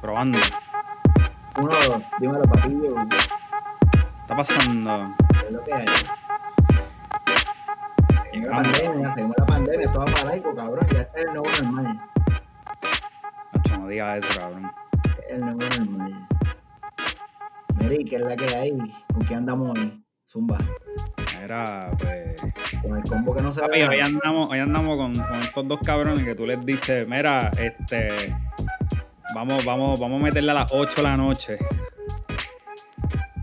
Probando. Uno, dos, dímelo, papillo. Está pasando. ¿Qué es lo que hay? Digas eso, cabrón. Es el nuevo normal. Mary, ¿qué es la que hay? ¿Con quién andamos hoy? Zumba. Era, pues. Con el combo que no se Papi, hoy andamos, hoy andamos con, con estos dos cabrones que tú les dices, mira, este. Vamos, vamos, vamos a meterle a las 8 de la noche.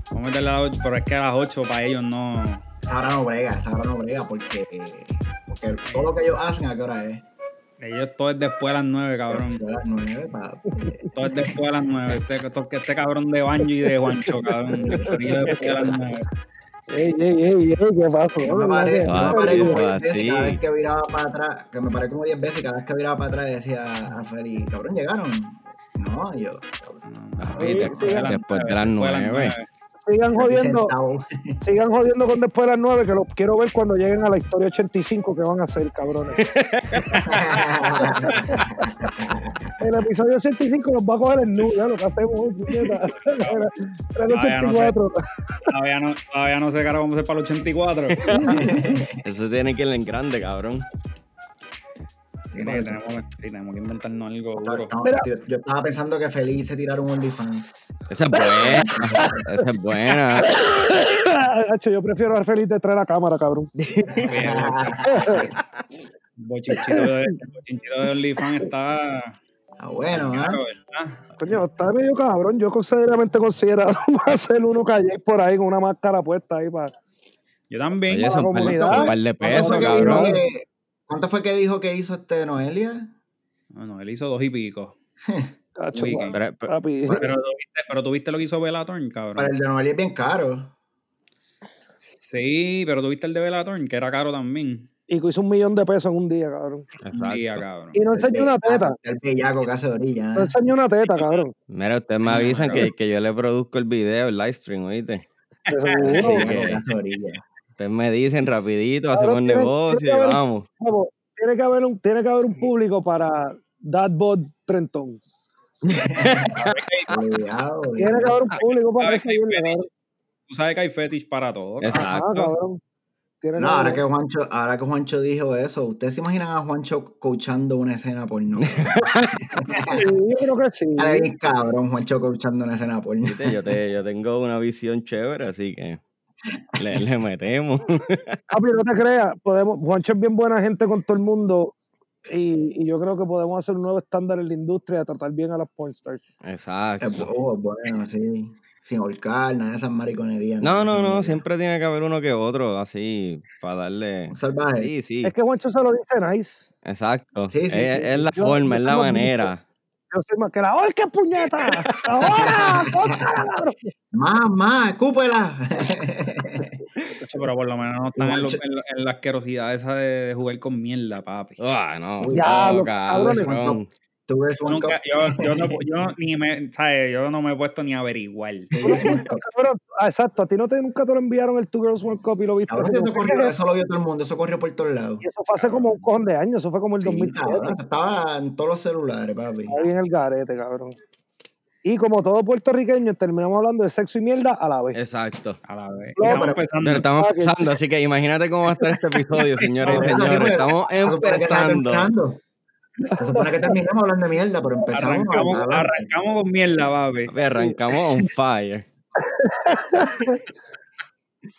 Vamos a meterle a las 8, pero es que a las 8 para ellos no. Esa hora no brega, esa hora no brega porque, porque todo lo que ellos hacen, ¿a qué hora es? Ellos todo es después de las 9, cabrón. A las nueve, papi. Todo es después de las 9. Este, este cabrón de Banjo y de Juancho, cabrón. Después después de las 9. Ey, ey, ey, ey, ¿qué pasó? Yo me paré, yo me paré como eso 10 veces cada vez que viraba para atrás, que me paré como 10 veces cada vez que viraba para atrás decía a Feli, cabrón, llegaron. No, yo, cabrón, Ah, Oye, después, después de las después de las nueve. Sigan jodiendo, sigan jodiendo con después de las 9, que los quiero ver cuando lleguen a la historia 85 que van a hacer, cabrones. El episodio 85 nos va a coger el nudo, ya lo que hacemos. Era el Ah, ya no sé. 84. Todavía no, todavía no sé qué ahora vamos a hacer para el 84. Eso tiene que ir en grande, cabrón. Sí, tenemos, que- sí, tenemos que inventarnos algo duro. yo, yo estaba pensando que Feliz se tirara un OnlyFans. Esa es buena. Esa es buena. Yo prefiero al feliz detrás de la cámara, cabrón. El bochinchito de, de OnlyFans está. Ah, bueno, ¿verdad? Coño, está medio cabrón. Yo seriamente considerado hacer uno calle por ahí con una máscara puesta ahí para. Yo también. Oye, son un par de- comunidad. son un par de ¿Cuánto pesos, fue que dijo cabrón. que- ¿Cuánto fue que dijo que hizo este Noelia? Bueno, él hizo dos y pico. Papi, Pero- pero-. Pero tuviste, pero tuviste lo que hizo Velatorn, cabrón. Para el de Noelia es bien caro. Sí, pero tuviste el de Velatorn, que era caro también. Y que hizo un millón de pesos en un día, cabrón. Un día, Exacto. cabrón. Y no enseñó una teta. El bellaco que hace orilla. No enseñó una teta, cabrón. Mira, ustedes me avisan que, que yo le produzco el video, el live stream, ¿oíste? De El seguro. Sí, bellaco que-. Ustedes me dicen rapidito, hacemos tiene- negocio tiene haber- vamos. Tiene que haber un, tiene que haber un público para Dadbot Trentón. Obligado, Tiene que haber un público para. Tú sabes que hay fetish para todo. cabrón. Ajá, Exacto. cabrón. Tiene No, ahora que, Juancho, ahora que Juancho dijo eso, ¿ustedes se imaginan a Juancho coachando una escena porno? Sí, yo creo que sí. Ay, cabrón, Juancho coachando una escena porno. Yo, te, yo tengo una visión chévere, así que le, le metemos. Papi, no te creas. Podemos, Juancho es bien buena gente con todo el mundo. Y, y yo creo que podemos hacer un nuevo estándar en la industria de tratar bien a las pornstars. Exacto. Oh, bueno, sí. Sin holcar, nada de esas mariconerías. No, no, no, siempre tiene que haber uno que otro, así, para darle... Un salvaje. Sí, sí, Es que Juancho se lo dice nice. exacto. Sí, sí, es, sí, es sí. la Yo- forma, yo es la manera. Yo soy más que la ¡Orque, puñeta! ¡Ahora! Escúpela. Chacho, Pero por lo menos no están en, lo- en, lo- en la asquerosidad esa de, de jugar con mierda, papi. Ah, no. Diablo, no, cabrones. Tú un nunca- yo, yo no, yo ni me, ¿sabes? Yo no me he puesto ni a averiguar. Ah, exacto, a ti no te, nunca te lo enviaron el Two Girls One Cup y lo viste. Eso, como, ¿qué corrió, es eso lo vio todo el mundo, eso corrió por todos lados. Y eso fue hace como un cojón de años, eso fue como el Sí, 2007. cabrón, eso estaba en todos los celulares, papi. Está bien el garete, cabrón. Y como todo puertorriqueño, terminamos hablando de sexo y mierda a la vez. Exacto. A la vez. No, Estamos pero- empezando. Pero estamos Ah, empezando, así que imagínate cómo va a estar este episodio, señores y señores. Estamos estaba empezando. Se supone que terminamos hablando de mierda, pero empezamos. Arrancamos, adelante. arrancamos con mierda. Papi, Arrancamos on fire.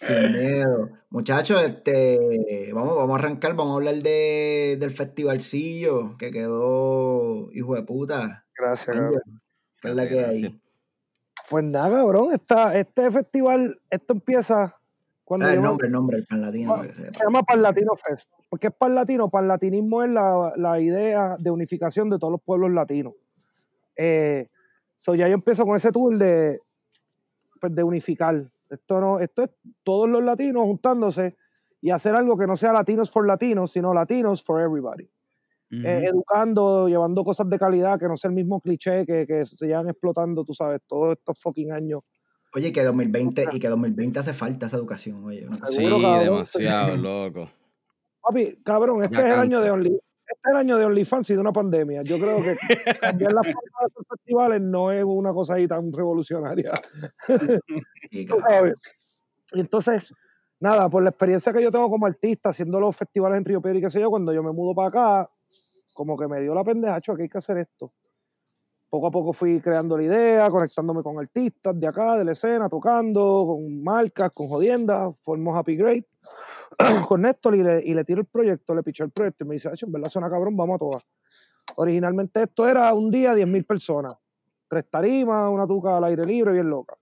Sin miedo. Muchachos, este, vamos, vamos a arrancar, vamos a hablar de, del festivalcillo que quedó, hijo de puta. Gracias, Angel, cabrón. ¿Qué es la que hay? Pues nada, cabrón. Esta, este festival, esto empieza cuando Ah, el nombre, el nombre, el pan latino. Ah, se llama Parlatino Fest. ¿Por qué es Parlatino? Parlatinismo es la, la idea de unificación de todos los pueblos latinos. Eh, so ya yo empiezo con ese tour de, pues, de unificar. Esto, no, esto es todos los latinos juntándose y hacer algo que no sea latinos for latinos, sino latinos for everybody. eh, educando, llevando cosas de calidad, que no sea el mismo cliché que, que se llevan explotando, tú sabes, todos estos fucking años. Oye, que 2020 y que 2020 hace falta esa educación, oye. Sí, cabrón. demasiado, loco. Papi, cabrón, este Ya es el año de Only, este es el año de OnlyFans y de una pandemia. Yo creo que cambiar las formas de estos festivales no es una cosa ahí tan revolucionaria. y entonces, nada, por la experiencia que yo tengo como artista haciendo los festivales en Río Piedra y qué sé yo, cuando yo me mudo para acá, como que me dio la pendeja, "Cho, que hay que hacer esto. Poco a poco fui creando la idea, conectándome con artistas de acá, de la escena, tocando, con marcas, con jodiendas, formó Happy Great con Néstor y le, y le tiro el proyecto, le piché el proyecto y me dice, "Acho, en verdad suena cabrón, vamos a todas. Originalmente esto era un día 10.000 personas, tres tarimas, una tuca al aire libre, bien loca.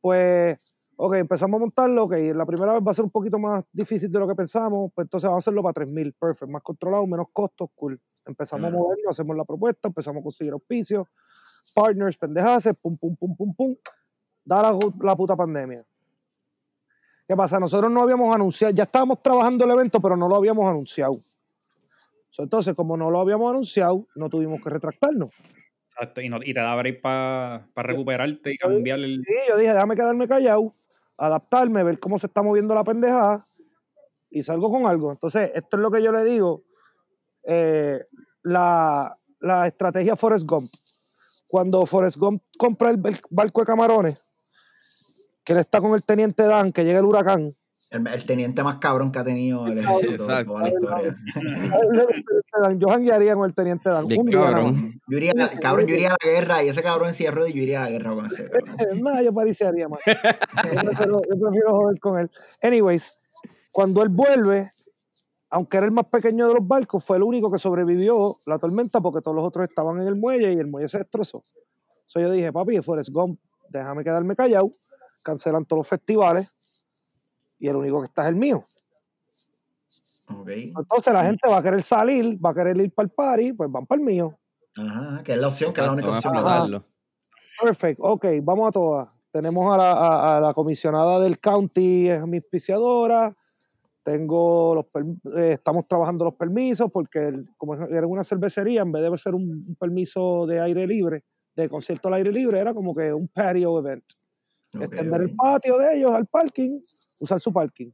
Pues, ok, empezamos a montarlo, ok, la primera vez va a ser un poquito más difícil de lo que pensamos, pues entonces vamos a hacerlo para 3.000, perfecto, más controlado, menos costos, cool. Empezamos a moverlo, hacemos la propuesta, empezamos a conseguir auspicios, partners, pendejaces, pum, pum, pum, pum, pum, da la, la puta pandemia. ¿Qué pasa? Nosotros no habíamos anunciado, ya estábamos trabajando el evento, pero no lo habíamos anunciado. Entonces, como no lo habíamos anunciado, no tuvimos que retractarnos. Exacto, y, no- y te da break para recuperarte y cambiar el. Sí, yo dije, déjame quedarme callado, adaptarme, ver cómo se está moviendo la pendejada y salgo con algo. Entonces, esto es lo que yo le digo. eh, la, la estrategia Forrest Gump. Cuando Forrest Gump compra el barco de camarones, que él está con el teniente Dan, que llega el huracán. El, el teniente más cabrón que ha tenido el ejército de Exacto. toda la historia. yo janguearía con el teniente Dan. Un cabrón. Yo iría, cabrón, yo iría a la guerra y ese cabrón en ruedas, yo iría a la guerra con ese. Nada, yo parecería más. Yo prefiero, yo prefiero joder con él. Anyways, cuando él vuelve, aunque era el más pequeño de los barcos, fue el único que sobrevivió la tormenta porque todos los otros estaban en el muelle y el muelle se destrozó. So yo dije, papi, Forrest Gump, déjame quedarme callado, cancelan todos los festivales y el único que está es el mío. Ok. Entonces la gente va a querer salir, va a querer ir para el party, pues van para el mío. Ajá, que es la opción, que es la única opción. vamos a ¿verdad? explotarlo. Perfecto, ok, vamos a todas. Tenemos a la, a- a la comisionada del county, es mi auspiciadora. Tengo los eh, estamos trabajando los permisos porque el- como era una cervecería, en vez de ser un, un permiso de aire libre, de concierto al aire libre, era como que un patio event. Extender el patio de ellos al parking, usar su parking.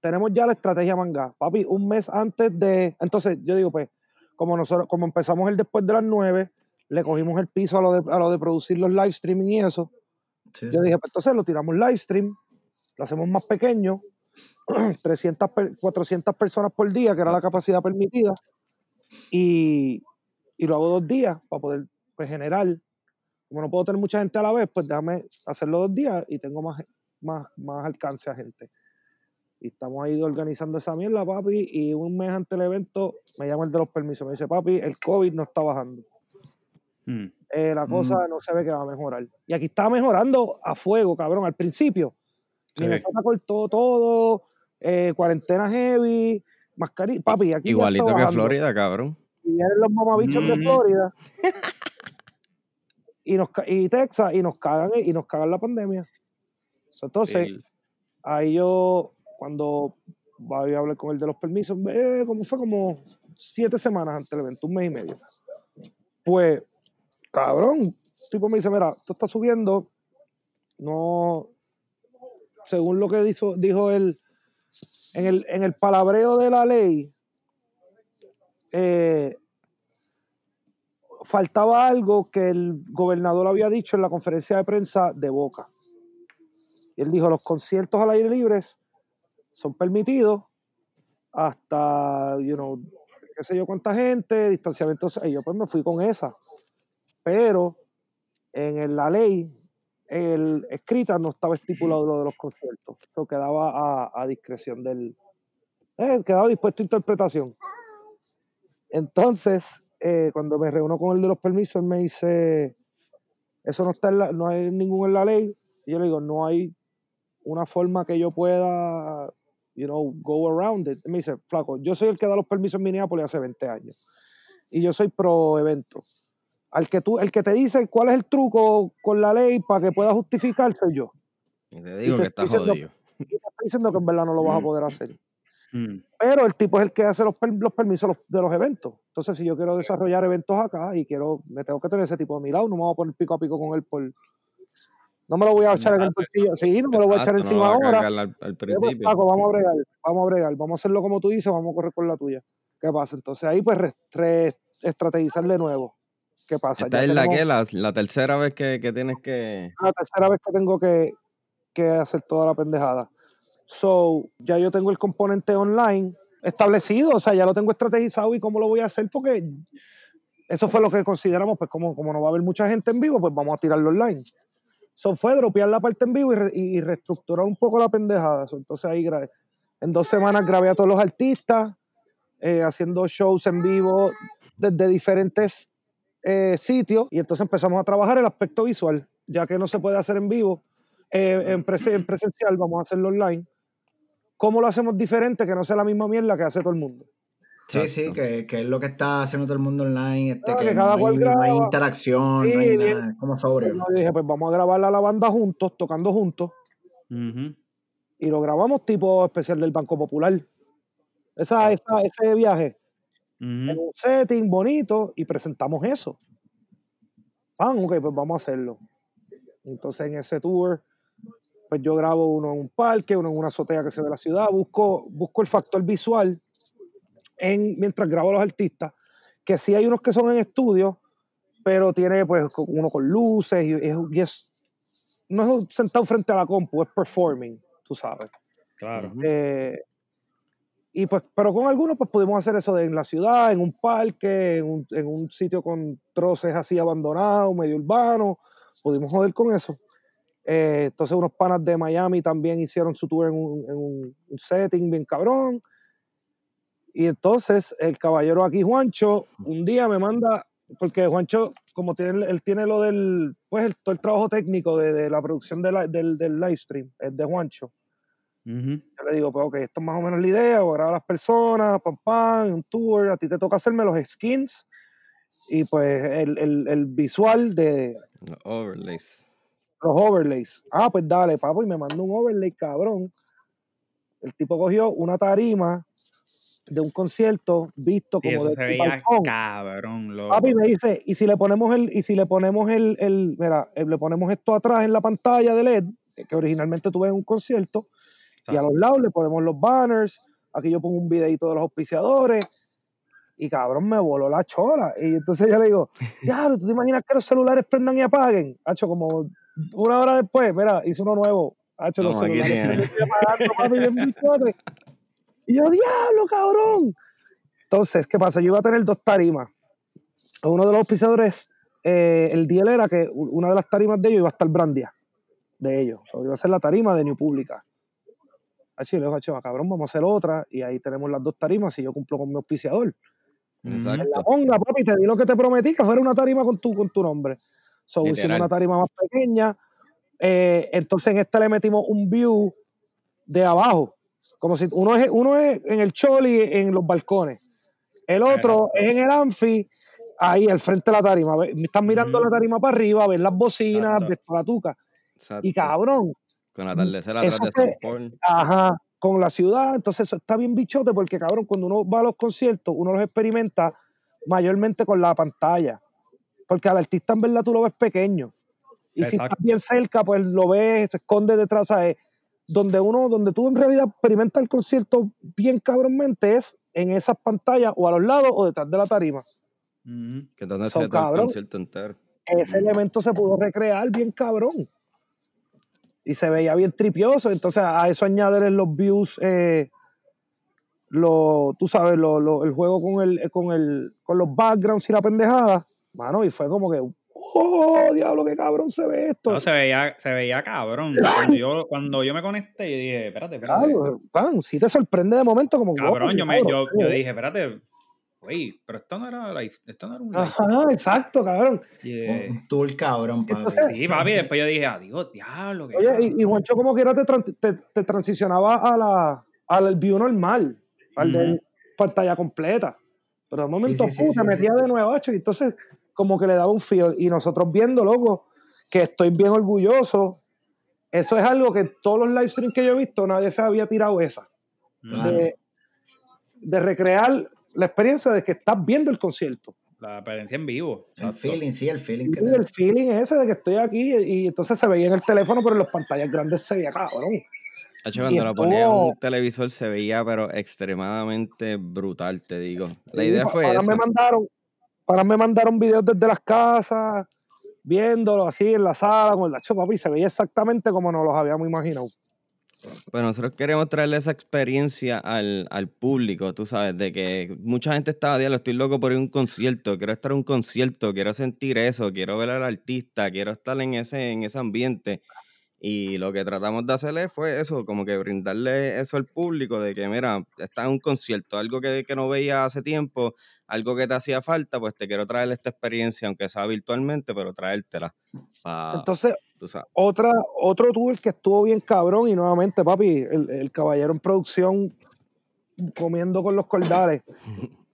Tenemos ya la estrategia manga. Papi, un mes antes de. Entonces, yo digo, pues, como nosotros, como empezamos el después de las 9, le cogimos el piso a lo de, a lo de producir los live streaming y eso. Sí, Yo dije, pues entonces lo tiramos live stream, lo hacemos más pequeño, 300, per- 400 personas por día, que era la capacidad permitida, y, y lo hago dos días para poder pues, generar. Como no puedo tener mucha gente a la vez, pues déjame hacerlo dos días y tengo más, más, más alcance a gente. Y estamos ahí organizando esa mierda, papi, y un mes antes del evento me llama el de los permisos, me dice, papi, el COVID no está bajando Mm. eh, la cosa no se ve que va a mejorar. Y aquí estaba mejorando a fuego, cabrón, al principio. Sí. Minnesota cortó todo, eh, cuarentena heavy, mascarilla. Papi, aquí Igualito está que. Florida, cabrón. Y vienen los mamabichos de Ujú. Florida y, nos, y Texas y nos cagan y nos cagan la pandemia. Entonces, ahí yo, cuando voy a hablar con el de los permisos, eh, como fue como siete semanas antes del evento, un mes y medio. Pues, cabrón, el tipo me dice, mira, esto está subiendo, no, según lo que dijo, dijo él, en el, en el palabreo de la ley, eh, faltaba algo que el gobernador había dicho en la conferencia de prensa de Boca. Él dijo, los conciertos al aire libre son permitidos hasta, you know, qué sé yo cuánta gente, distanciamiento. Y yo pues me fui con esa. Pero en la ley el, escrita no estaba estipulado lo de los conciertos. Eso quedaba a, a discreción del... eh, quedaba dispuesto a interpretación. Entonces, eh, cuando me reúno con el de los permisos, él me dice, eso no está en la- no hay ningún en la ley. Y yo le digo, no hay una forma que yo pueda, you know, go around it. Y me dice, flaco, yo soy el que da los permisos en Minneapolis hace 20 años. Y yo soy pro evento. Al que tú, el que te dice cuál es el truco con la ley para que pueda justificar soy yo. y te digo te que está estoy diciendo- jodido. Y te estoy diciendo que en verdad no lo vas a poder hacer. Mm. pero el tipo es el que hace los, los permisos los- de los eventos. Entonces, si yo quiero desarrollar eventos acá y quiero, me tengo que tener ese tipo de mi lado, no me voy a poner pico a pico con él por... No me lo voy a echar en el bolsillo. Sí, no me lo voy a echar encima no a ahora. al, al pues. Paco, vamos a bregar, vamos a bregar, vamos a hacerlo como tú dices, vamos a correr con la tuya. ¿Qué pasa? Entonces ahí pues estrategizar de nuevo. ¿Qué pasa? Esta Ya es la que, la, la tercera vez que, que tienes que. la tercera vez que tengo que, que hacer toda la pendejada. So, ya yo tengo el componente online establecido, o sea, ya lo tengo estrategizado y cómo lo voy a hacer, porque eso fue lo que consideramos, pues como, como no va a haber mucha gente en vivo, pues vamos a tirarlo online. So, fue dropear la parte en vivo y, re- y reestructurar un poco la pendejada. So, entonces ahí grabé. En dos semanas grabé a todos los artistas, eh, haciendo shows en vivo desde diferentes eh, sitios y entonces empezamos a trabajar el aspecto visual, ya que no se puede hacer en vivo, eh, en, en presencial, vamos a hacerlo online. ¿Cómo lo hacemos diferente? Que no sea la misma mierda que hace todo el mundo. Sí, sí, que, que es lo que está haciendo todo el mundo online, este, Ah, que, que no, cada hay, cual no hay graba. interacción, Sí, no hay bien. nada, es como. Yo dije, pues vamos a grabarla a la banda juntos, tocando juntos, y lo grabamos tipo especial del Banco Popular. Esa, esa, ese viaje, en un setting bonito, y presentamos eso. Ah, ok, pues vamos a hacerlo. Entonces en ese tour, pues yo grabo uno en un parque, uno en una azotea que se ve la ciudad, busco, busco el factor visual en, mientras grabo a los artistas, que sí hay unos que son en estudio, pero tiene pues uno con luces y, es- y es, no es sentado frente a la compu, es performing, tú sabes. Claro. Eh, y pues, pero con algunos pues pudimos hacer eso de en la ciudad, en un parque, en un, en un sitio con troces así abandonados, medio urbano, pudimos joder con eso. Eh, entonces unos panas de Miami también hicieron su tour en un, en un- un setting bien cabrón. Y entonces el caballero aquí, Juancho, un día me manda, porque Juancho, como tiene, él tiene lo del, pues el- todo el trabajo técnico de, de la producción de la- del, del live stream, es de Juancho. Ujú. Yo le digo, pues ok, esto es más o menos la idea, voy a grabar a las personas, pam, pam, un tour, a ti te toca hacerme los skins y pues el, el, el visual de Los overlays. Los overlays. Ah, pues dale, papo, y me mandó un overlay, cabrón. El tipo cogió una tarima de un concierto visto Sí, como eso de se veía cabrón, loco. Papi me dice, y si le ponemos el, y si le ponemos el, el, mira, eh, le ponemos esto atrás en la pantalla de LED, que originalmente tuve en un concierto, y a los lados le ponemos los banners, aquí yo pongo un videito de los auspiciadores, y cabrón me voló la chola. Y entonces yo le digo, diablo, ¿tú te imaginas que los celulares prendan y apaguen? Hacho, como una hora después, mira, hice uno nuevo. Hacho, los celulares y yo, diablo, cabrón. Entonces, ¿qué pasa? Yo iba a tener dos tarimas. Uno de los auspiciadores, eh, el deal era que una de las tarimas de ellos iba a estar Brandia, de ellos. O sea, iba a ser la tarima de New Pública. Así le digo, "Acho, cabrón, vamos a hacer otra. Y ahí tenemos las dos tarimas y yo cumplo con mi auspiciador. En la Exacto. ponga, papi, te di lo que te prometí, que fuera una tarima con tu, con tu nombre. So, hicimos Literal. una tarima más pequeña. eh, entonces en esta le metimos un view de abajo. Como si uno es, uno es en el choli, en los balcones. El otro es en el anfi, ahí al frente de la tarima. Estás mirando la tarima para arriba, ves las bocinas, Exacto. ves la tuca. Exacto. Y cabrón, Con atardecer atrás eso de fue- San Paul. Ajá, con la ciudad, entonces eso está bien bichote porque cabrón, cuando uno va a los conciertos, uno los experimenta mayormente con la pantalla, porque al artista en verdad tú lo ves pequeño. Y si estás bien cerca, pues lo ves, se esconde detrás, ¿sabes? Donde uno, donde tú en realidad experimentas el concierto bien cabronmente es en esas pantallas o a los lados o detrás de la tarima. Que donde se el concierto entero. Ese elemento se pudo recrear bien cabrón. Y se veía bien tripioso. Entonces a eso añadirle los views, eh, lo, tú sabes, lo- lo- el juego con, el, con, el, con los backgrounds y la pendejada. Mano, y fue como que, oh, diablo, qué cabrón se ve esto. No, se veía, se veía cabrón. Cuando yo, cuando yo me conecté, yo dije, espérate, espérate. Claro, pan, si te sorprende de momento como Cabrón, wow, yo, me, yo, cabrón, yo dije, espérate, güey, pero esto no era live, esto no era un live. Ajá, exacto, cabrón. Y, eh, Un tour cabrón, papi. Entonces- sí, papi, después yo dije, adiós, diablo, qué Oye, cabrón. y, y Juancho como quiera te, te, te transicionaba a la, al view normal, al de Ujú. pantalla completa. Pero de momento, Sí, sí, sí, ¡pum! sí, se metía sí. de nuevo, hacho, y entonces como que le daba un feel. Y nosotros viendo, loco, que estoy bien orgulloso. Eso es algo que todos los live streams que yo he visto, nadie se había tirado esa. De, de recrear la experiencia de que estás viendo el concierto. La experiencia en vivo. El feeling, sí, el feeling que te el feeling ese de que estoy aquí y entonces se veía en el teléfono, pero en las pantallas grandes se veía cabrón. Hacho, Sí, cuando lo ponía en un televisor se veía, pero extremadamente brutal, te digo. La Sí, idea fue para esa. me mandaron, para me mandaron videos desde las casas, viéndolo así en la sala con el lacho papi, y se veía exactamente como nos los habíamos imaginado. Pues nosotros queremos traerle esa experiencia al, al público, tú sabes, de que mucha gente estaba, diablo, estoy loco por ir a un concierto, quiero estar en un concierto, quiero sentir eso, quiero ver al artista, quiero estar en ese, en ese ambiente. Y lo que tratamos de hacerle fue eso, como que brindarle eso al público, de que, mira, está en un concierto, algo que, que no veía hace tiempo, algo que te hacía falta, pues te quiero traer esta experiencia, aunque sea virtualmente, pero traértela. pa- Entonces, otra, otro tour que estuvo bien cabrón y nuevamente, papi, el, el caballero en producción comiendo con los cordales.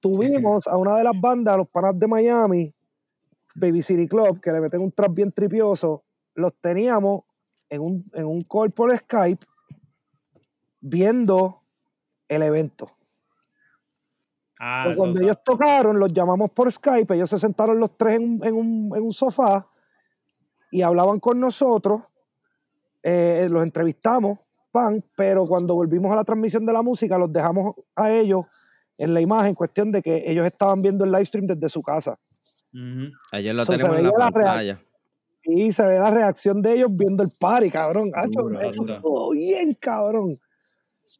Tuvimos a una de las bandas, los panas de Miami, Baby City Club, que le meten un trap bien tripioso, los teníamos en un, en un call por Skype viendo el evento. Ah, cuando ellos tocaron, los llamamos por Skype, ellos se sentaron los tres en, en un, en un sofá y hablaban con nosotros, eh, los entrevistamos, pan, pero cuando volvimos a la transmisión de la música, los dejamos a ellos en la imagen, cuestión de que ellos estaban viendo el live stream desde su casa. Ujú. Ayer lo So, tenemos en la real- Y se ve la reacción de ellos viendo el party, cabrón. Hacho, Duro, eso duro. estuvo bien, cabrón.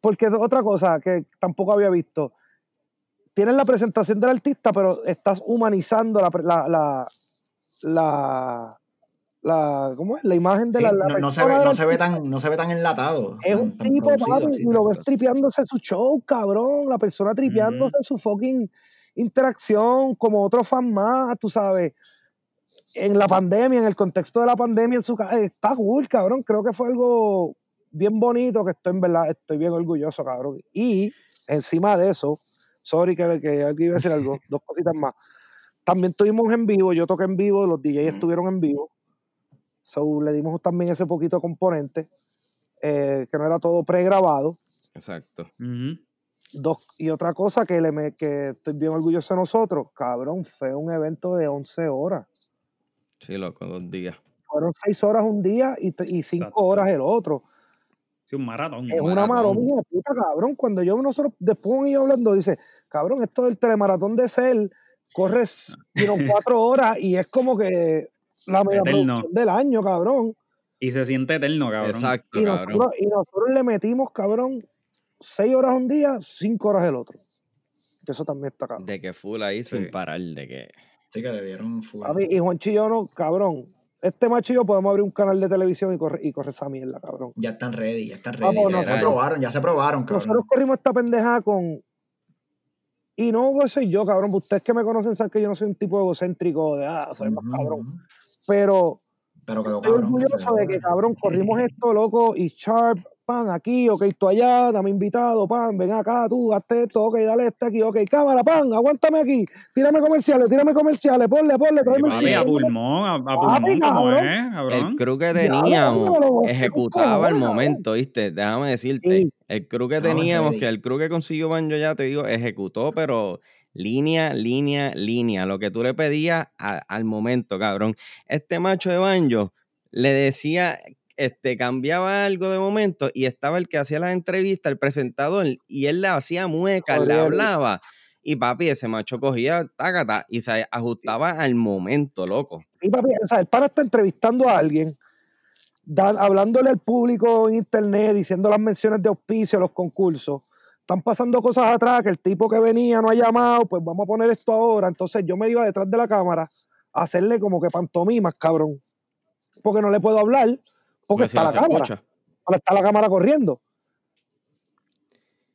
Porque otra cosa que tampoco había visto. Tienes la presentación del artista, pero estás humanizando la, la, la, la, la- ¿cómo es? La imagen de Sí, la, la no, no se ve, no se ve tan, no se ve tan enlatado. Es tan- un tipo, papi, sí, y lo ves tripeándose su show, cabrón. La persona tripeándose su fucking interacción como otro fan más, tú sabes. En la pandemia, en el contexto de la pandemia, en su casa, está cool, cabrón. Creo que fue algo bien bonito que estoy en verdad, estoy bien orgulloso, cabrón. Y encima de eso, sorry que, que alguien iba a decir algo, dos cositas más. También estuvimos en vivo, yo toqué en vivo, los DJs estuvieron en vivo. So, le dimos también ese poquito componente, eh, que no era todo pregrabado. Exacto. Dos, y otra cosa que, le me, que estoy bien orgulloso de nosotros, cabrón, fue un evento de 11 horas. Sí, loco, dos días. Fueron 6 horas un día y, 5 Exacto. horas el otro. Sí, un maratón. Es Un una maratón. puta, cabrón. Cuando yo nosotros, después un ido hablando, dice, cabrón, esto del telemaratón de Cell, corres you know, cuatro horas y es como que la mega Eterno. producción del año, cabrón. Y se siente eterno, cabrón. Exacto, Y cabrón. nosotros, y nosotros le metimos, cabrón, seis horas un día, cinco horas el otro. Que eso también está cabrón. De que full ahí Sí. sin parar, de que. Sí, que le dieron full. A mí, y Juancho y yo no, cabrón. Este macho y yo podemos abrir un canal de televisión y correr, y correr esa mierda, cabrón. Ya están ready, ya están ready. Vamos, ya se probaron, ya se probaron, cabrón. Nosotros corrimos esta pendeja con. Y no pues soy yo, cabrón. Ustedes que me conocen saben que yo no soy un tipo egocéntrico de, ah, soy más cabrón. Pero Pero quedó estoy cabrón. que orgulloso de vea. que, cabrón, corrimos esto, loco, y sharp, pan, aquí, ok, tú allá, dame invitado, pan, ven acá, tú, hazte esto, ok, dale este aquí, ok, cámara, pan, aguántame aquí, tírame comerciales, tírame comerciales, ponle, ponle, tráeme Papi, a el- pulmón, a, a pulmón, como cabrón. es, El cabrón. crew que teníamos ejecutaba al cojones, momento, ¿viste? Déjame decirte. Sí. El crew que Estaban teníamos, que el crew que consiguió Banjo ya te digo, ejecutó, pero línea, línea, línea. Lo que tú le pedías a- al momento, cabrón. Este macho de Banjo le decía, este, cambiaba algo de momento y estaba el que hacía las entrevistas, el presentador, y él le hacía muecas, le hablaba. Y papi, ese macho cogía y se ajustaba al momento, loco. Sí, papi, o sea, el pana está entrevistando a alguien, hablándole al público en internet, diciendo las menciones de auspicio, los concursos. Están pasando cosas atrás que el tipo que venía no ha llamado, pues vamos a poner esto ahora. Entonces yo me iba detrás de la cámara a hacerle como que pantomimas, cabrón. Porque no le puedo hablar, porque si está la cámara. escucha. Ahora está la cámara corriendo.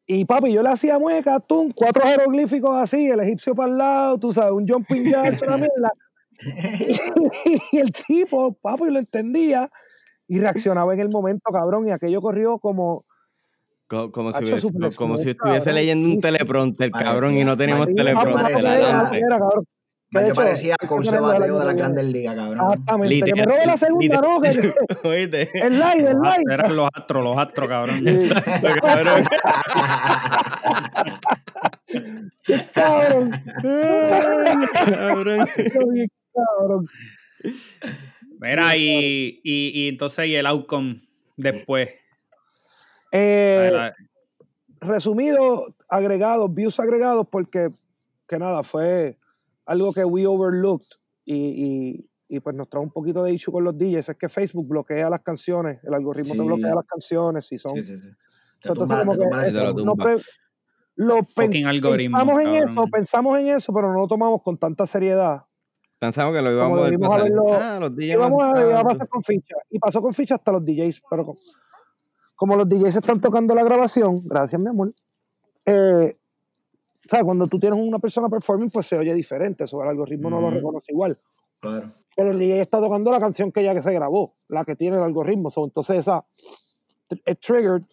Y papi, yo le hacía mueca, tú, cuatro jeroglíficos así, el egipcio para el lado, tú sabes, un jumping jack, una mierda. y el tipo, papi, lo entendía y reaccionaba en el momento, cabrón, y aquello corrió como... Co- Como, si, súper como si estuviese leyendo un teleprompter, cabrón, y no teníamos teleprompter de Yo hecho, parecía el bateo de la. Grandes Ligas, cabrón. Exactamente. Que me Literal- robe la segunda, ¿no? Que- literal- Oíste. El live, el Los live. eran los astros, los astros, cabrón. Sí. Cabrón. Cabrón. Cabrón. Cabrón. Mira, y, y, y entonces, y el outcome después. Eh, resumido, agregados, views agregados, porque que nada, fue algo que we overlooked y, y, y pues nos trae un poquito de issue con los DJs. Es que Facebook bloquea las canciones, el algoritmo te Sí. bloquea las canciones si son. Sí, sí, sí. Te So, entonces, tumba- como te que tumba Te lo no lo pen- pensamos en cabrón. eso, pensamos en eso, pero no lo tomamos con tanta seriedad. Pensamos que lo íbamos a empezar. haberlo- Ah, los DJs Y vamos a, a pasar con ficha. Y pasó con ficha hasta los DJs, pero como, como los DJs están tocando la grabación, gracias mi amor, eh, sea, cuando tú tienes una persona performing, pues se oye diferente, eso el algoritmo no lo reconoce igual. Claro. Pero el DJ está tocando la canción que ya que se grabó, la que tiene el algoritmo. So, entonces esa es triggered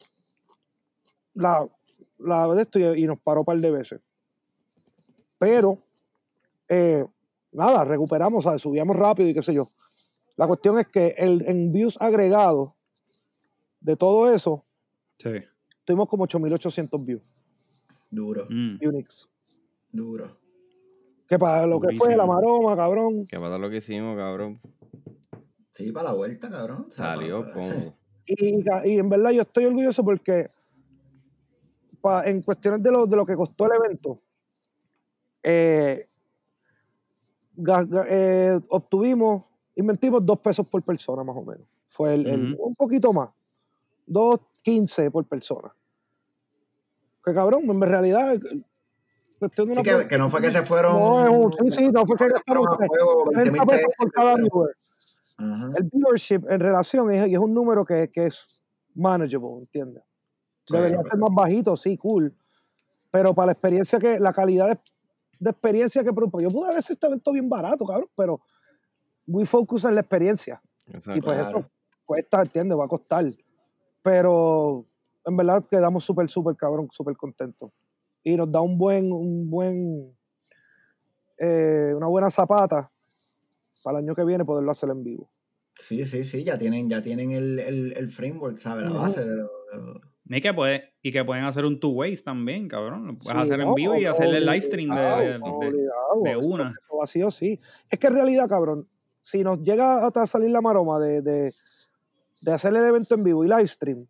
la, la de esto y, y nos paró un par de veces. Pero, eh, nada, recuperamos, ¿sabes? subíamos rápido y qué sé yo. La cuestión es que el, en views agregados de todo eso, Sí. tuvimos como 8800 views, Duro, Mm. Unix. duro. Que para lo que fue la maroma, cabrón. Que pasa lo que hicimos, cabrón. Sí, para la vuelta, cabrón. O sea, Salió para- cómodo. Y, y en verdad yo estoy orgulloso porque pa- en cuestiones de lo, de lo que costó el evento, eh, ga- ga- eh, obtuvimos, inventimos dos pesos por persona más o menos. Fue el, el- un poquito más, dos quince por persona. Que cabrón, en realidad, cuestión de Sí, una que, que no fue que se fueron. No, es un- sí, sí, no fue que se gastaron fueron a juego 30 20,000 pesos por cada pesos. viewer. Ajá. El viewership en relación es, es un número que, que es manageable, ¿entiendes? Debería ser más bajito, sí, cool. Pero para la experiencia que, la calidad de, de experiencia que produjo, yo pude haber hecho este evento bien barato, cabrón, pero we focus en la experiencia. Exacto. Y pues Claro. eso cuesta, ¿entiendes? Va a costar. Pero en verdad quedamos súper, súper, cabrón, súper contentos. Y nos da un buen, un buen, eh, una buena zapata para el año que viene poderlo hacer en vivo. Sí, sí, sí, ya tienen, ya tienen el, el, el framework, ¿sabes? La base de lo. de lo- Y que, puede, y que pueden hacer un two ways también, cabrón. Lo puedes Sí, hacer en no, vivo y hacerle el live stream de, una. vacío, sí. Es que en realidad, cabrón, si nos llega a salir la maroma de, de, de hacer el evento en vivo y live stream,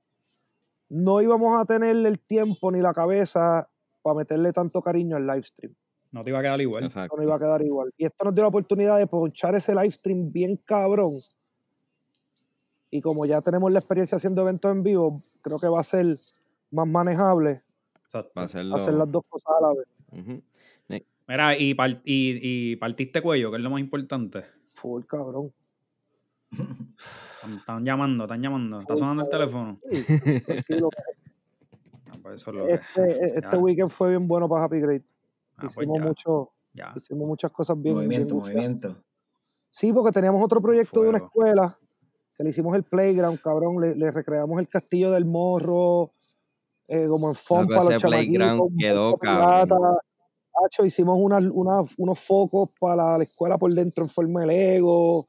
no íbamos a tener el tiempo ni la cabeza para meterle tanto cariño al live stream. No te iba a quedar igual. Exacto. No iba a quedar igual. Y esto nos dio la oportunidad de ponchar ese live stream bien cabrón. Y como ya tenemos la experiencia haciendo eventos en vivo, creo que va a ser más manejable Exacto. Va a hacerlo. hacer las dos cosas a la vez. Mira, y, par- y, y partiste cuello, que es lo más importante. Full, cabrón. Están, están llamando, están llamando. Está sonando el teléfono. Sí, tranquilo. Pues eso es lo que. Este, este Ya. weekend fue bien bueno para Happy Great. Ah, pues hicimos, ya, mucho, ya. hicimos muchas cosas bien. movimiento, bien movimiento. Sí, porque teníamos otro proyecto de una escuela que le hicimos el playground, cabrón. Le, le recreamos el castillo del morro, eh, como en para los ese playground quedó cabrón. Hacho, hicimos unas- unas- unos focos para la escuela por dentro en forma de Lego,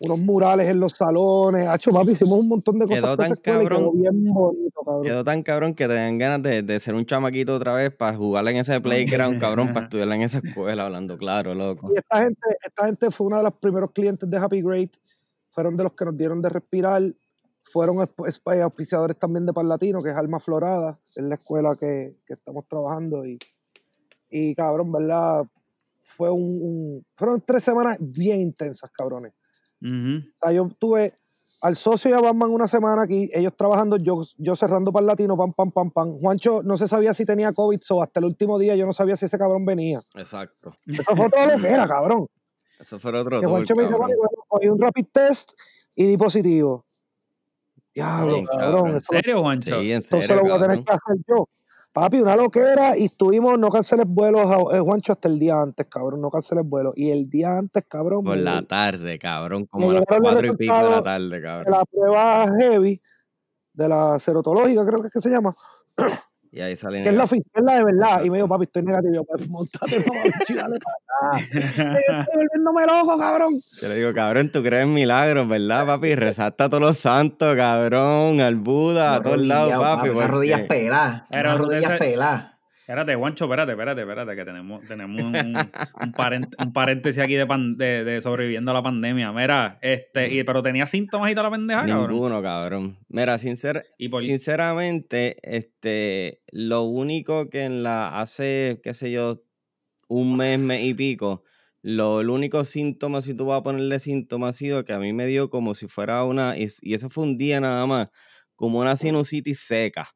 unos murales en los salones. Hacho, papi, hicimos un montón de cosas Quedó tan y quedó cabrón. bien bonito, cabrón. Quedó tan cabrón que te dan ganas de, de ser un chamaquito otra vez para jugar en ese playground, cabrón, para estudiar en esa escuela, hablando claro, loco. Y esta gente, esta gente fue uno de los primeros clientes de Happy Great, fueron de los que nos dieron de respirar, fueron esp- auspiciadores también de Parlatino, que es Alma Florada, es la escuela que, que estamos trabajando y, y cabrón, ¿verdad? Fue un, un- fueron tres semanas bien intensas, cabrones. O sea, yo tuve al socio y a Batman una semana aquí, ellos trabajando, yo, yo cerrando Parlatino, pam, pam, pam, pam. Juancho no se sabía si tenía COVID, so hasta el último día yo no sabía si ese cabrón venía. Exacto. Eso fue todo lo que era, cabrón. Eso fue otro Que Juancho me dice, cabrón. "Vale, bueno, cogí un rapid test y di positivo. Diablo, Sí, cabrón. cabrón. ¿En serio, Juancho? Sí, en serio, lo voy a tener que hacer yo. Papi, una loquera y estuvimos, no canceles vuelos, eh, Juancho, hasta el día antes, cabrón, no canceles vuelos. Y el día antes, cabrón, Por me- la tarde, cabrón, como a las cuatro y pico de la tarde, de cabrón. la prueba heavy, de la serotológica, creo que es que se llama, Y ahí salí que es la oficial, la de verdad. Y me dijo, papi, estoy negativo. Yo, pues, montate, no, y dale para acá. Estoy volviéndome loco, cabrón. Yo le digo, cabrón, tú crees en milagros, ¿verdad, papi? Rezaste a todos los santos, cabrón, al Buda, a todos lados, papi. Esas rodillas peladas. Esas rodillas peladas. Espérate, Guancho, espérate, espérate, espérate, que tenemos, tenemos un, un, parent- un paréntesis aquí de, pan- de, de sobreviviendo a la pandemia. Mira, este, y, pero tenía síntomas y toda la pendeja, cabrón. Ninguno, cabrón. Mira, sincer- Y sinceramente, este, lo único que en la hace, qué sé yo, un mes, mes y pico, lo, el único síntoma, si tú vas a ponerle síntoma, ha sido que a mí me dio como si fuera una, y, y eso fue un día nada más, como una sinusitis seca.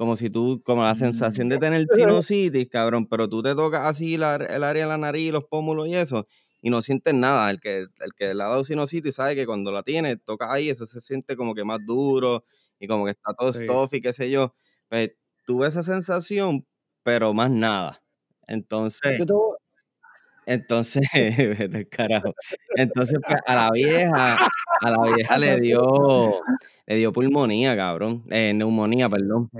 Como si tú, como la sensación de tener sinusitis, cabrón, pero tú te tocas así la- el área de la nariz, los pómulos y eso, y no sientes nada. El que, el que le ha dado sinusitis sabe que cuando la tiene, toca ahí, eso se siente como que más duro y como que está todo Sí. stuffy, qué sé yo. Pues tuve esa sensación, pero más nada. Entonces, Yo tengo- entonces, carajo. Entonces, pues, a la vieja, a la vieja le dio, le dio pulmonía, cabrón. Eh, neumonía, perdón.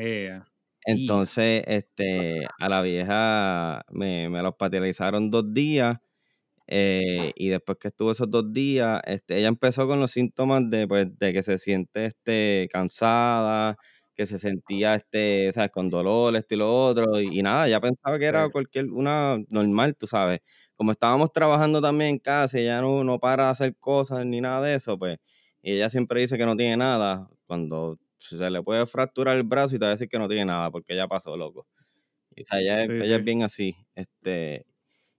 Entonces, este, a la vieja me, me la hospitalizaron dos días. eh, y después que estuvo esos dos días, este, ella empezó con los síntomas de, pues, de que se siente este, cansada, que se sentía este, ¿sabes? con dolor, esto y lo otro. Y, y nada, ya pensaba que era cualquier, una normal, tú sabes. Como estábamos trabajando también en casa, ella no, no para de hacer cosas ni nada de eso, pues. Y ella siempre dice que no tiene nada. Cuando se le puede fracturar el brazo y te va a decir que no tiene nada, porque ella pasó, loco. O sea, ella, Sí, ella sí. es bien así. Este,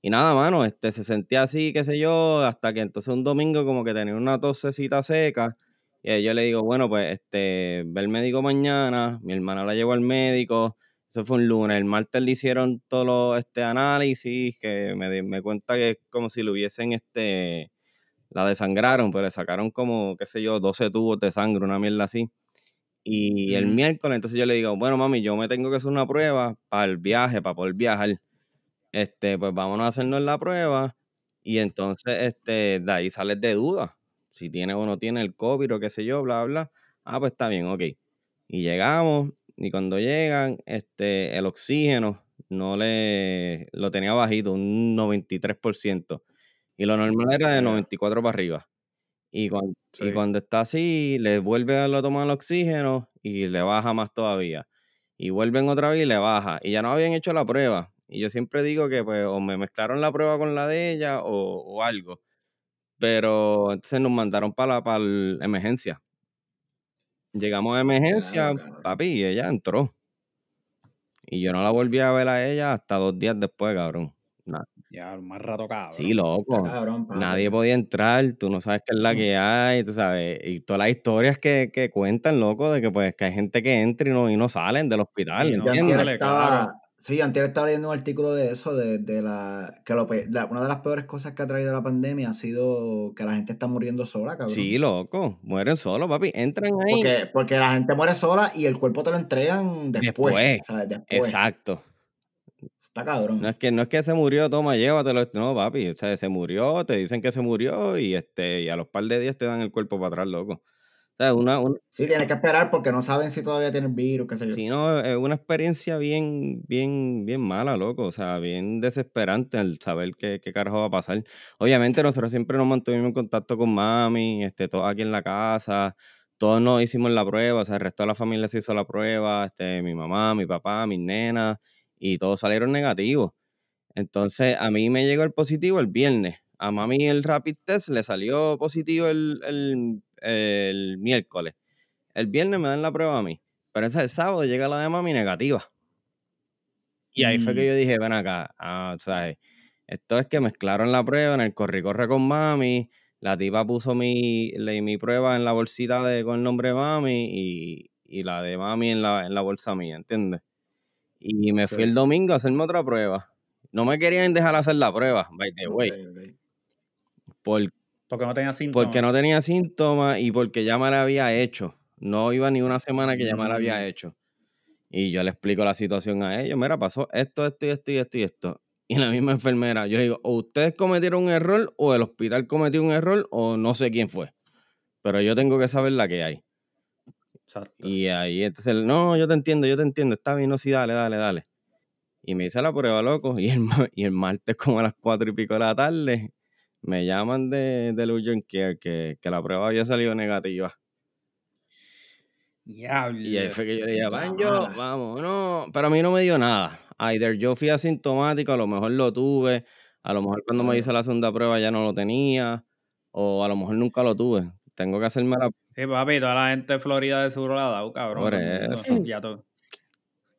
y nada, mano, este, se sentía así, qué sé yo, hasta que entonces un domingo como que tenía una tosecita seca. Y yo le digo, bueno, pues, este, ve al médico mañana. Mi hermana la llevó al médico. Eso fue un lunes. El martes le hicieron todos los este, análisis, que me, me cuenta que es como si le hubiesen, este, la desangraron, pero le sacaron como, qué sé yo, 12 tubos de sangre, una mierda así. Y el Ujú. miércoles, entonces yo le digo, bueno, mami, yo me tengo que hacer una prueba para el viaje, para poder viajar. Este, pues vámonos a hacernos la prueba. Y entonces, este, de ahí sales de duda. Si tiene o no tiene el COVID o qué sé yo, bla, bla. Ah, pues está bien, ok. Y llegamos, y cuando llegan, este, el oxígeno no le, lo tenía bajito, un 93%. Y lo normal era de Ya. 94 para arriba. Y cuando, y cuando está así, le vuelve a tomar el oxígeno y le baja más todavía. Y vuelven otra vez y le baja. Y ya no habían hecho la prueba. Y yo siempre digo que pues o me mezclaron la prueba con la de ella o, o algo. Pero entonces nos mandaron para para la emergencia. Llegamos a emergencia, Claro, papi, y ella entró. Y yo no la volví a ver a ella hasta dos días después, cabrón. Na- Ya, más rato cabrón. Sí, loco. Cabrón. Nadie podía entrar, tú no sabes qué es la Mm. que hay, tú sabes, y todas las historias que, que cuentan, loco, de que pues que hay gente que entra y no, y no salen del hospital, Sí, no, ¿entiendes? antier sale, estaba, claro. Sí, yo antier estaba leyendo un artículo de eso, de, de la, que lo pe- la- una de las peores cosas que ha traído la pandemia ha sido que la gente está muriendo sola, cabrón. Sí, loco, mueren solos, papi, entran ahí. Porque, porque la gente muere sola y el cuerpo te lo entregan después. Después. ¿sabes? Después. Exacto. Está cabrón. No es que no es que se murió, toma, llévatelo. No, papi, o sea, se murió, te dicen que se murió y este y a los par de días te dan el cuerpo para atrás, loco. Sea, una, una, Sí, tienes que esperar porque no saben si todavía tiene el virus, qué sé yo. Sí, no, es una experiencia bien, bien, bien mala, loco. O sea, bien desesperante al saber qué, qué carajo va a pasar. Obviamente, nosotros siempre nos mantuvimos en contacto con mami, este, todos aquí en la casa. Todos nos hicimos la prueba, o sea, el resto de la familia se hizo la prueba, este, mi mamá, mi papá, mis nenas, y todos salieron negativos. Entonces, a mí me llegó el positivo el viernes. A mami el rapid test le salió positivo el, el, el miércoles. El viernes me dan la prueba a mí. Pero ese el sábado llega la de mami negativa. Y ahí fue que Mm. yo dije, ven acá, ah, ¿sabes? Esto es que mezclaron la prueba en el corre-corre con mami. La tipa puso mi, le- mi prueba en la bolsita de, con el nombre de mami y, y la de mami en la, en la bolsa mía, ¿entiendes? Y me fui el domingo a hacerme otra prueba. No me querían dejar hacer la prueba, by the way, Porque no tenía síntomas. porque no tenía síntomas y porque ya me la había hecho. No iba ni una semana que ya me la había Mm. hecho. Y yo le explico la situación a ellos. Mira, pasó esto, esto y esto y esto y esto. Y la misma enfermera, yo le digo, o ustedes cometieron un error, o el hospital cometió un error, o no sé quién fue. Pero yo tengo que saber la que hay. Exacto. Y ahí, entonces, no, yo te entiendo, yo te entiendo, está bien, no, sí, dale, dale, dale. Y me hice la prueba, loco, y el, y el martes como a las cuatro y pico de la tarde, me llaman de, del Urgent Care que, que la prueba había salido negativa. Diablo. Y ahí fue que yo le dije, mala. vamos, no. Pero a mí no me dio nada. Either yo fui asintomático, a lo mejor lo tuve, a lo mejor cuando me hice la segunda prueba ya no lo tenía, o a lo mejor nunca lo tuve. Tengo que hacerme la... Sí, papi, toda la gente de Florida de seguro la ha dado, cabrón. Por eso. Ya todo.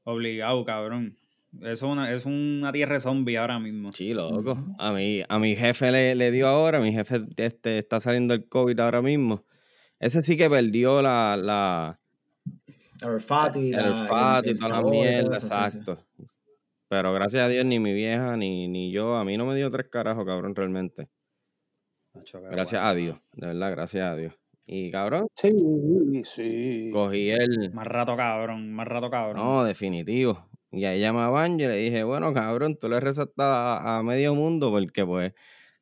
Obligado, cabrón. Eso es una, es una tierra zombie ahora mismo. Sí, loco. A mi, a mi jefe le, le dio ahora, mi jefe este, está saliendo el COVID ahora mismo. Ese sí que perdió la, la, El olfato y, el la, olfato y, el toda la mierda, eso, sí, sí. exacto. Pero gracias a Dios, ni mi vieja, ni, ni yo, a mí no me dio tres carajos, cabrón, realmente. Gracias a Dios, de verdad, gracias a Dios. Y cabrón, Sí, sí. cogí el. Más rato cabrón, más rato cabrón. No, definitivo. Y ahí llamaban y le dije, bueno, cabrón, tú le rezaste a, a medio mundo porque pues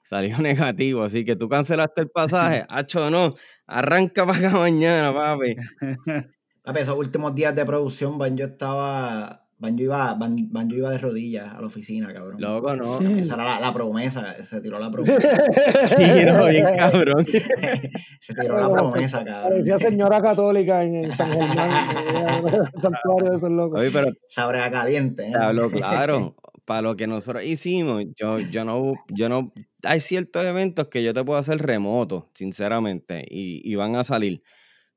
salió negativo, así que tú cancelaste el pasaje. Hacho, no, arranca para acá mañana, papi. Papi, esos últimos días de producción, Banjo estaba. Banjo iba, Ban- Banjo iba de rodillas a la oficina, cabrón. Loco, no. Esa era la, la promesa, se tiró la promesa. Sí, no, bien cabrón. se tiró la promesa, cabrón. Parecía señora católica en, en San Germán, en el santuario de esos locos. Oye, pero Sabrea caliente, ¿eh? hablo claro. Para lo que nosotros hicimos, yo, yo no, yo no, hay ciertos eventos que yo te puedo hacer remoto, sinceramente, y, y van a salir.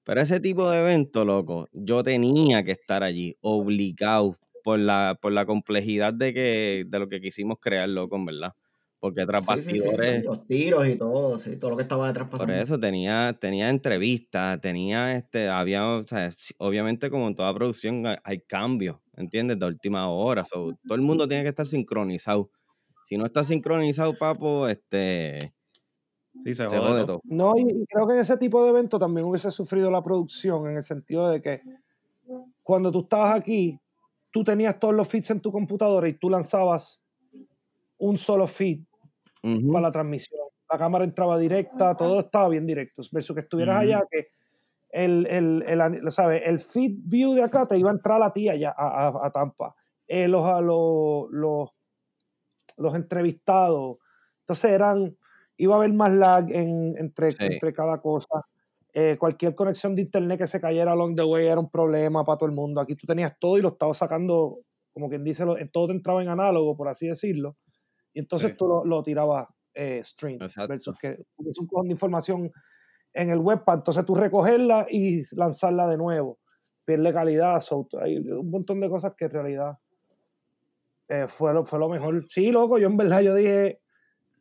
Pero ese tipo de evento, loco, yo tenía que estar allí, obligado, por la, por la complejidad de que, de lo que quisimos crear, loco, en verdad. Porque tras Sí, sí, sí, los tiros y todo, sí, todo lo que estaba detrás por pasando. eso tenía, tenía entrevistas, tenía este, había, o sea, obviamente como en toda producción hay, hay cambios, ¿entiendes? De última hora. so, todo el mundo tiene que estar sincronizado. Si no está sincronizado, papo, este, Sí, se se jode jode todo. No, y, y creo que en ese tipo de evento también hubiese sufrido la producción, en el sentido de que cuando tú estabas aquí, tú tenías todos los feeds en tu computadora y tú lanzabas un solo feed para la transmisión. La cámara entraba directa, todo estaba bien directo. Versus que estuvieras allá, que el, el, el, ¿sabes? el feed view de acá te iba a entrar a ti allá, a, a- a Tampa. Eh, los, a los, los, los entrevistados. Entonces eran, iba a haber más lag en- entre, Sí. entre cada cosa. Eh, cualquier conexión de internet que se cayera along the way era un problema para todo el mundo. Aquí tú tenías todo y lo estabas sacando, como quien dice, lo- todo te entraba en análogo, por así decirlo. Y entonces Sí. tú lo, lo tirabas eh, stream. Exacto. Versus que es un cojón de información en el web para entonces tú recogerla y lanzarla de nuevo. Pierde calidad, so, hay un montón de cosas que en realidad eh, fue, lo, fue lo mejor. Sí, loco, yo en verdad yo dije,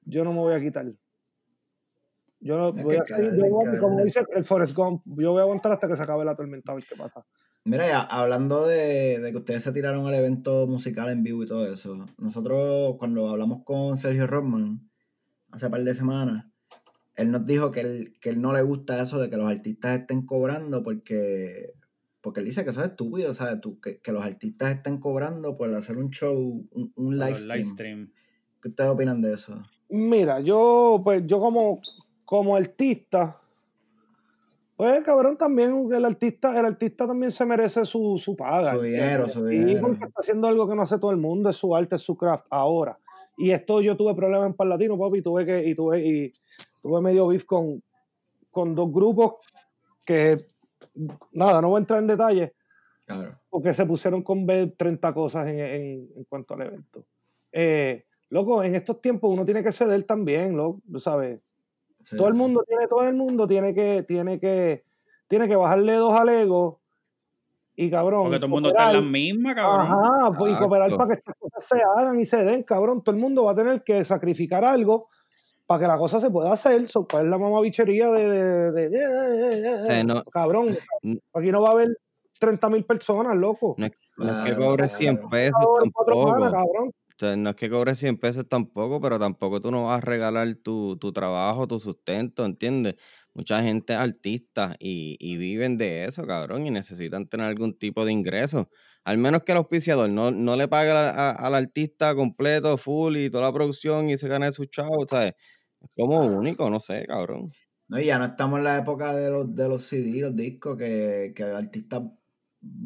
yo no me voy a quitar. Yo no voy a yo voy como dice el Forrest Gump, yo voy a aguantar hasta que se acabe la tormenta a ver qué pasa. Mira, ya, hablando de, de que ustedes se tiraron al evento musical en vivo y todo eso, nosotros cuando hablamos con Sergio Rodman hace par de semanas, él nos dijo que él, que él no le gusta eso de que los artistas estén cobrando porque, porque él dice que eso es estúpido, ¿sabes? Tú, que, que los artistas estén cobrando por hacer un show, un, un live stream. stream. ¿Qué ustedes opinan de eso? Mira, yo, pues, yo como, como artista, pues cabrón, también el artista, el artista también se merece su, su paga. Su dinero, su dinero. porque está haciendo algo que no hace todo el mundo, es su arte, es su craft ahora. Y esto yo tuve problemas en Parlatino, papi, y tuve que, y tuve, y tuve medio beef con, con dos grupos que nada, no voy a entrar en detalle, Claro. porque se pusieron con ver 30 cosas en, en- en cuanto al evento. Eh, loco, en estos tiempos uno tiene que ceder también, loco, ¿sabes? Sí, todo el sí. mundo tiene, todo el mundo tiene que, tiene que, tiene que bajarle dos al ego y cabrón. Porque todo el mundo está en la misma, cabrón. Ajá, pues, y cooperar para que estas cosas se hagan y se den, cabrón. Todo el mundo va a tener que sacrificar algo para que la cosa se pueda hacer. So, ¿Cuál es la mamabichería de, de, de- de- Sí, no- cabrón? Aquí no va a haber 30 mil personas, loco. No es, no es que cobres 100 claro. pesos tampoco. cabrón. O sea, no es que cobres 100 pesos tampoco, pero tampoco tú no vas a regalar tu, tu trabajo, tu sustento, ¿entiendes? Mucha gente es artista y, y viven de eso, cabrón, y necesitan tener algún tipo de ingreso. Al menos que el auspiciador no, no le pague a- al artista completo, full y toda la producción y se gane sus chavos, ¿sabes? Es como único, no sé, cabrón. No, y ya no estamos en la época de los, de los CD, los discos, que, que el artista.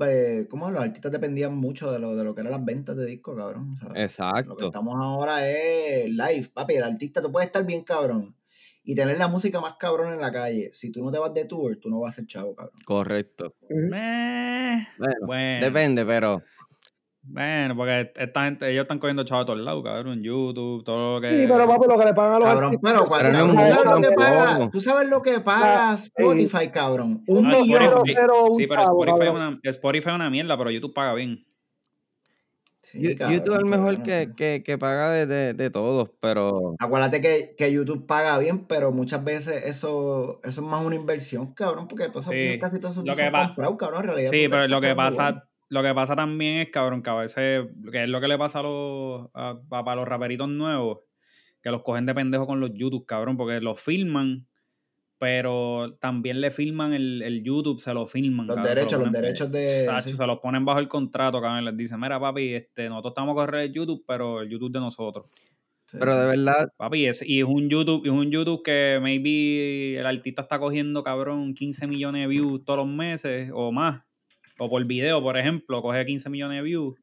Eh, ¿Cómo? Los artistas dependían mucho de lo, de lo que eran las ventas de discos, cabrón. o sea, Lo que Exacto. estamos ahora es live, papi. El artista, tú puedes estar bien cabrón y tener la música más cabrón en la calle. Si tú no te vas de tour, tú no vas a ser chavo, cabrón. Correcto. Eh, Bueno, bueno, depende, pero bueno, porque esta gente, ellos están cogiendo chavos a todos lados, cabrón, YouTube, todo lo que... Sí, pero papi, lo que le pagan a los Cabrón, artistas. pero cuando Pero no ¿tú, es sabes lo que paga, tú sabes lo que paga Spotify, cabrón. Un No, millón. Spotify- Pero un Sí, pero Spotify es, cabrón. una, Spotify es una mierda, pero YouTube paga bien. Sí, cabrón, YouTube es el mejor que, que, que paga de, de, de todos, pero Acuérdate que, que YouTube paga bien, pero muchas veces eso, eso es más una inversión, cabrón, porque todos esos Sí, casi todos esos lo que son comprados, cabrón, en realidad. Sí, pero lo que pasa, bueno. Lo que pasa también es, cabrón, que a veces, que es lo que le pasa a los, a, los raperitos nuevos, que los cogen de pendejo con los YouTube, cabrón, porque los filman, pero también le filman el, el YouTube, se lo filman. Los cabrón, se lo derechos, los derechos de... Sacho, sí. se los ponen bajo el contrato, cabrón, y les dicen, mira, papi, este, nosotros estamos a correr el YouTube, pero el YouTube de nosotros. Sí, pero de verdad, Papi, es, y es un YouTube, y es un YouTube que maybe el artista está cogiendo, cabrón, 15 millones de views todos los meses o más. O por video, por ejemplo, coge 15 millones de views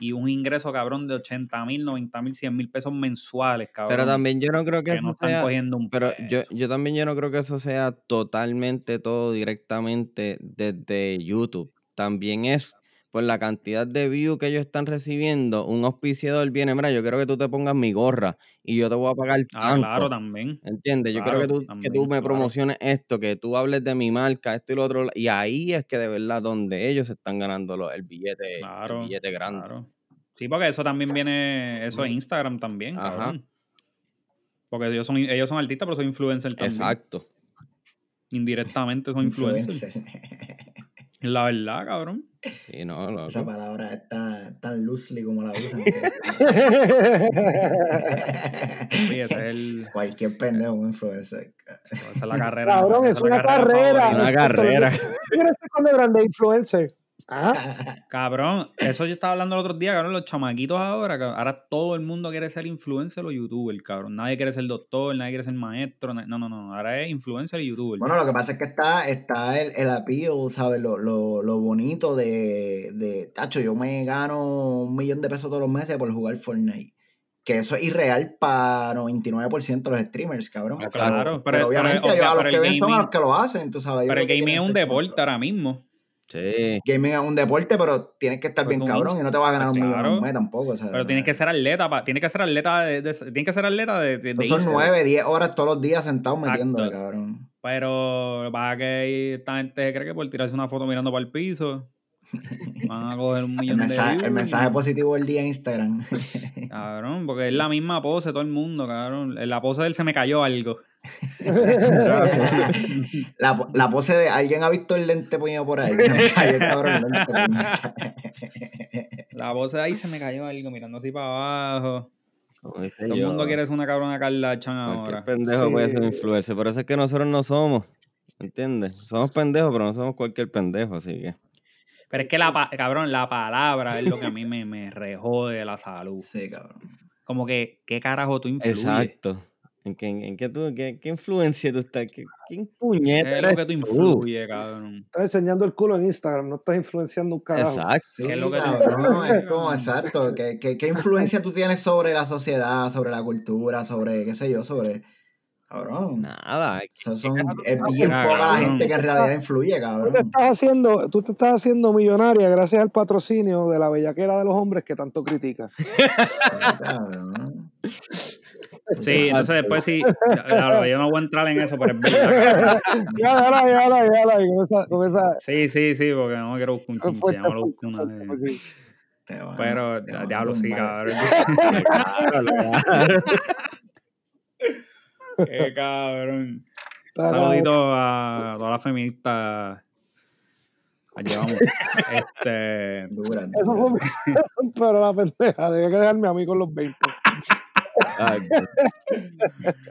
y un ingreso, cabrón, de 80 mil, 90 mil, 100 mil pesos mensuales, cabrón. pero también yo no creo que, que eso no están sea, cogiendo un pero yo, yo también yo no creo que eso sea totalmente todo directamente desde YouTube. También es por la cantidad de views que ellos están recibiendo, un auspiciador viene, mira, yo quiero que tú te pongas mi gorra y yo te voy a pagar Ah, tanto. claro, también. ¿Entiendes? Yo quiero Claro, que tú, que tú me claro. promociones esto, que tú hables de mi marca, esto y lo otro. Y ahí es que de verdad donde ellos están ganando lo- el billete, Claro, el billete grande. Claro. Sí, porque eso también viene, eso es Instagram también, Ajá. cabrón. Porque ellos son, ellos son artistas, pero son influencers también. Exacto. Indirectamente son influencers. Influencer. La verdad, cabrón. Sí, no, loco. Esa palabra es tan, tan loosely como la usan. Sí, es el, Cualquier pendejo es un influencer. esa es la carrera. Cabrón, es una carrera. favorita. Una carrera. ¿Qué quieres ser cuando grande influencer? Ah, Cabrón, eso yo estaba hablando el otro día, cabrón, los chamaquitos ahora, cabrón, ahora todo el mundo quiere ser influencer o youtuber, cabrón. Nadie quiere ser doctor, nadie quiere ser maestro, no, no, no, ahora es influencer y youtuber. Bueno, lo que pasa es que está, está el, el appeal, ¿sabes? Lo, lo, lo bonito de, de, tacho, yo me gano un millón de pesos todos los meses por jugar Fortnite. Que eso es irreal para 99% de los streamers, cabrón. Ah, O sea, claro, pero- obviamente o sea, ellos a los que ven son a los que lo hacen, tú sabes. Pero el gaming es un ser deporte control. ahora mismo. Sí. Gaming es un deporte, pero tienes que estar Pues bien cabrón y no te vas a ganar un millón mes tampoco. o sea, Pero tienes que ser atleta, pa- tienes que ser atleta de, de- tienes que ser atleta de, de, de Son. 9, 10 horas todos los días sentados metiéndole, cabrón. Pero para que esta gente cree que por tirarse una foto mirando para el piso van a coger un El millón de mensaje, views. el mensaje positivo del día en Instagram. Cabrón, porque es la misma pose todo el mundo, cabrón. En la pose de él se me cayó algo. la, la pose de alguien ha visto el lente puñado por ahí. Se me cayó el cabrón lente. La pose de ahí se me cayó algo mirando así para abajo. Todo el mundo quiere ser una cabrona Kardashian Cualquier ahora. pendejo puede ser Sí. influencer. Por eso es que nosotros no somos. ¿Entiendes? Somos pendejos, pero no somos cualquier pendejo, así que. Pero es que la cabrón, la palabra es lo que a mí me, me rejode de la salud. Sí, cabrón. Como que, ¿qué carajo tú influyes? Exacto. ¿En qué, en qué tú, qué, qué influencia tú estás? ¿Qué, ¿Quién puñeta ¿Qué es lo que tú influyes, cabrón? estás enseñando el culo en Instagram, no estás influenciando un carajo. Exacto. Sí, ¿Qué es lo que tú- cabrón, es como exacto. ¿Qué, qué, qué influencia tú tienes sobre la sociedad, sobre la cultura, sobre, qué sé yo, sobre. Cabrón. Nada. son, ¿qué es bien poca la cabrón. gente que en realidad influye, Tú te, cabrón. estás haciendo, tú te estás haciendo millonaria gracias al patrocinio de la bellaquera de los hombres que tanto critica. Cabrón. Sí, entonces después sí, ya, yo no voy a entrar en eso, pero es verdad. cabrón. ya, ya, ya, ya, con esa, Sí, sí, sí, porque no quiero buscar un chinche, ya me lo busco una vez. Pero, diablo, sí, cabrón. Qué cabrón. Saludito a todas las feministas. Las llevamos. Este. Dura, Eso fue, pero la pendeja, debía que dejarme a mí con los 20.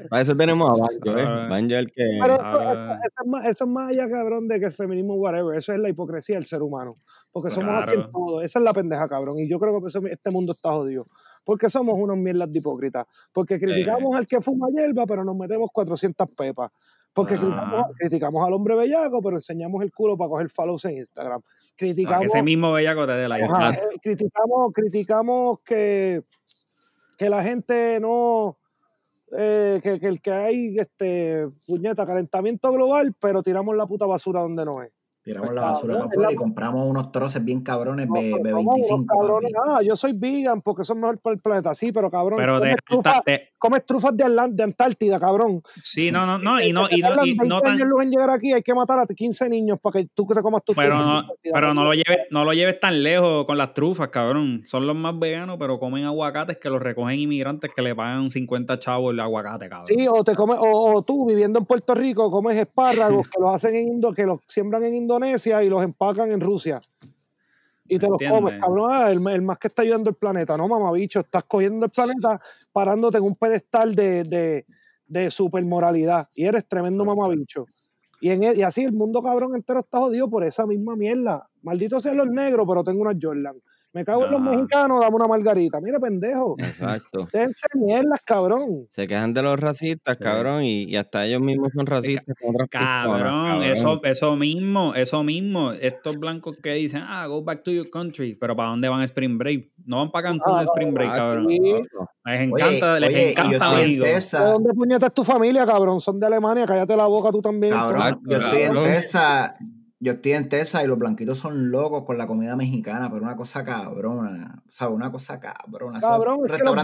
Para eso tenemos a Banjo, ¿eh? Banjo es el que... Pero eso, Ah. eso- eso es más, eso es más allá, cabrón, de que el feminismo, whatever. Eso es la hipocresía del ser humano. Porque somos así en Claro. todo. Esa es la pendeja, cabrón. Y yo creo que por eso este mundo está jodido. Porque somos unos mierdas de hipócritas. Porque criticamos al que fuma hierba, pero nos metemos 400 pepas. Porque Ah. criticamos, criticamos al hombre bellaco, pero enseñamos el culo para coger follows en Instagram. Criticamos, que ese mismo bellaco te dé la eh, criticamos, criticamos que, que la gente no, eh, que, que el que hay, este, puñeta, calentamiento global, pero tiramos la puta basura donde no es. Tiramos Pues, la basura para afuera y compramos unos troces bien cabrones No, B- pero somos unos B25. cabrones, papi. ah, yo soy vegan porque eso es mejor para el planeta, sí, pero cabrón, Pero de, te- comes trufas de, Antártida, cabrón. sí, no, no, no, y no, y no, y 20 no tan, en llegar aquí, hay que matar a 15 niños para que tú te comas tus pero trufas no, pero no lo lleves, no lo lleves tan lejos con las trufas, cabrón. Son los más veganos, pero comen aguacates que los recogen inmigrantes que le pagan 50 chavos el aguacate, cabrón. Sí, o te comes, o, o tú viviendo en Puerto Rico comes espárragos que los hacen en Indo, que los siembran en Indonesia y los empacan en Rusia. Y te los comes, cabrón, ah, el, el más que está ayudando el planeta, no mamabicho, estás cogiendo el planeta parándote en un pedestal de, de, de supermoralidad y eres tremendo mamabicho. Y, en, e- y así el mundo cabrón entero está jodido por esa misma mierda. Maldito sean los negros, pero tengo unas Jordan. Me cago en los Ah. mexicanos, dame una margarita. Mira, pendejo. Exacto. Déjense mierdas, cabrón. Se quejan de los racistas, cabrón, y, y hasta ellos mismos son racistas Cabrón, eso, eso mismo, eso mismo. Estos blancos que dicen, ah, go back to your country. Pero ¿para dónde van a Spring Break? No van para Cancún Ah, a Spring Break, Ah, cabrón. Les Oye, encanta, les oye, encanta. ¿De dónde puñeta es tu familia, cabrón? Son de Alemania, cállate la boca tú también. Cabrón, yo estoy en. Tesa. Yo estoy en Tesa y los blanquitos son locos con la comida mexicana, pero una cosa cabrona. O sea, una cosa cabrona. Cabrón, es que los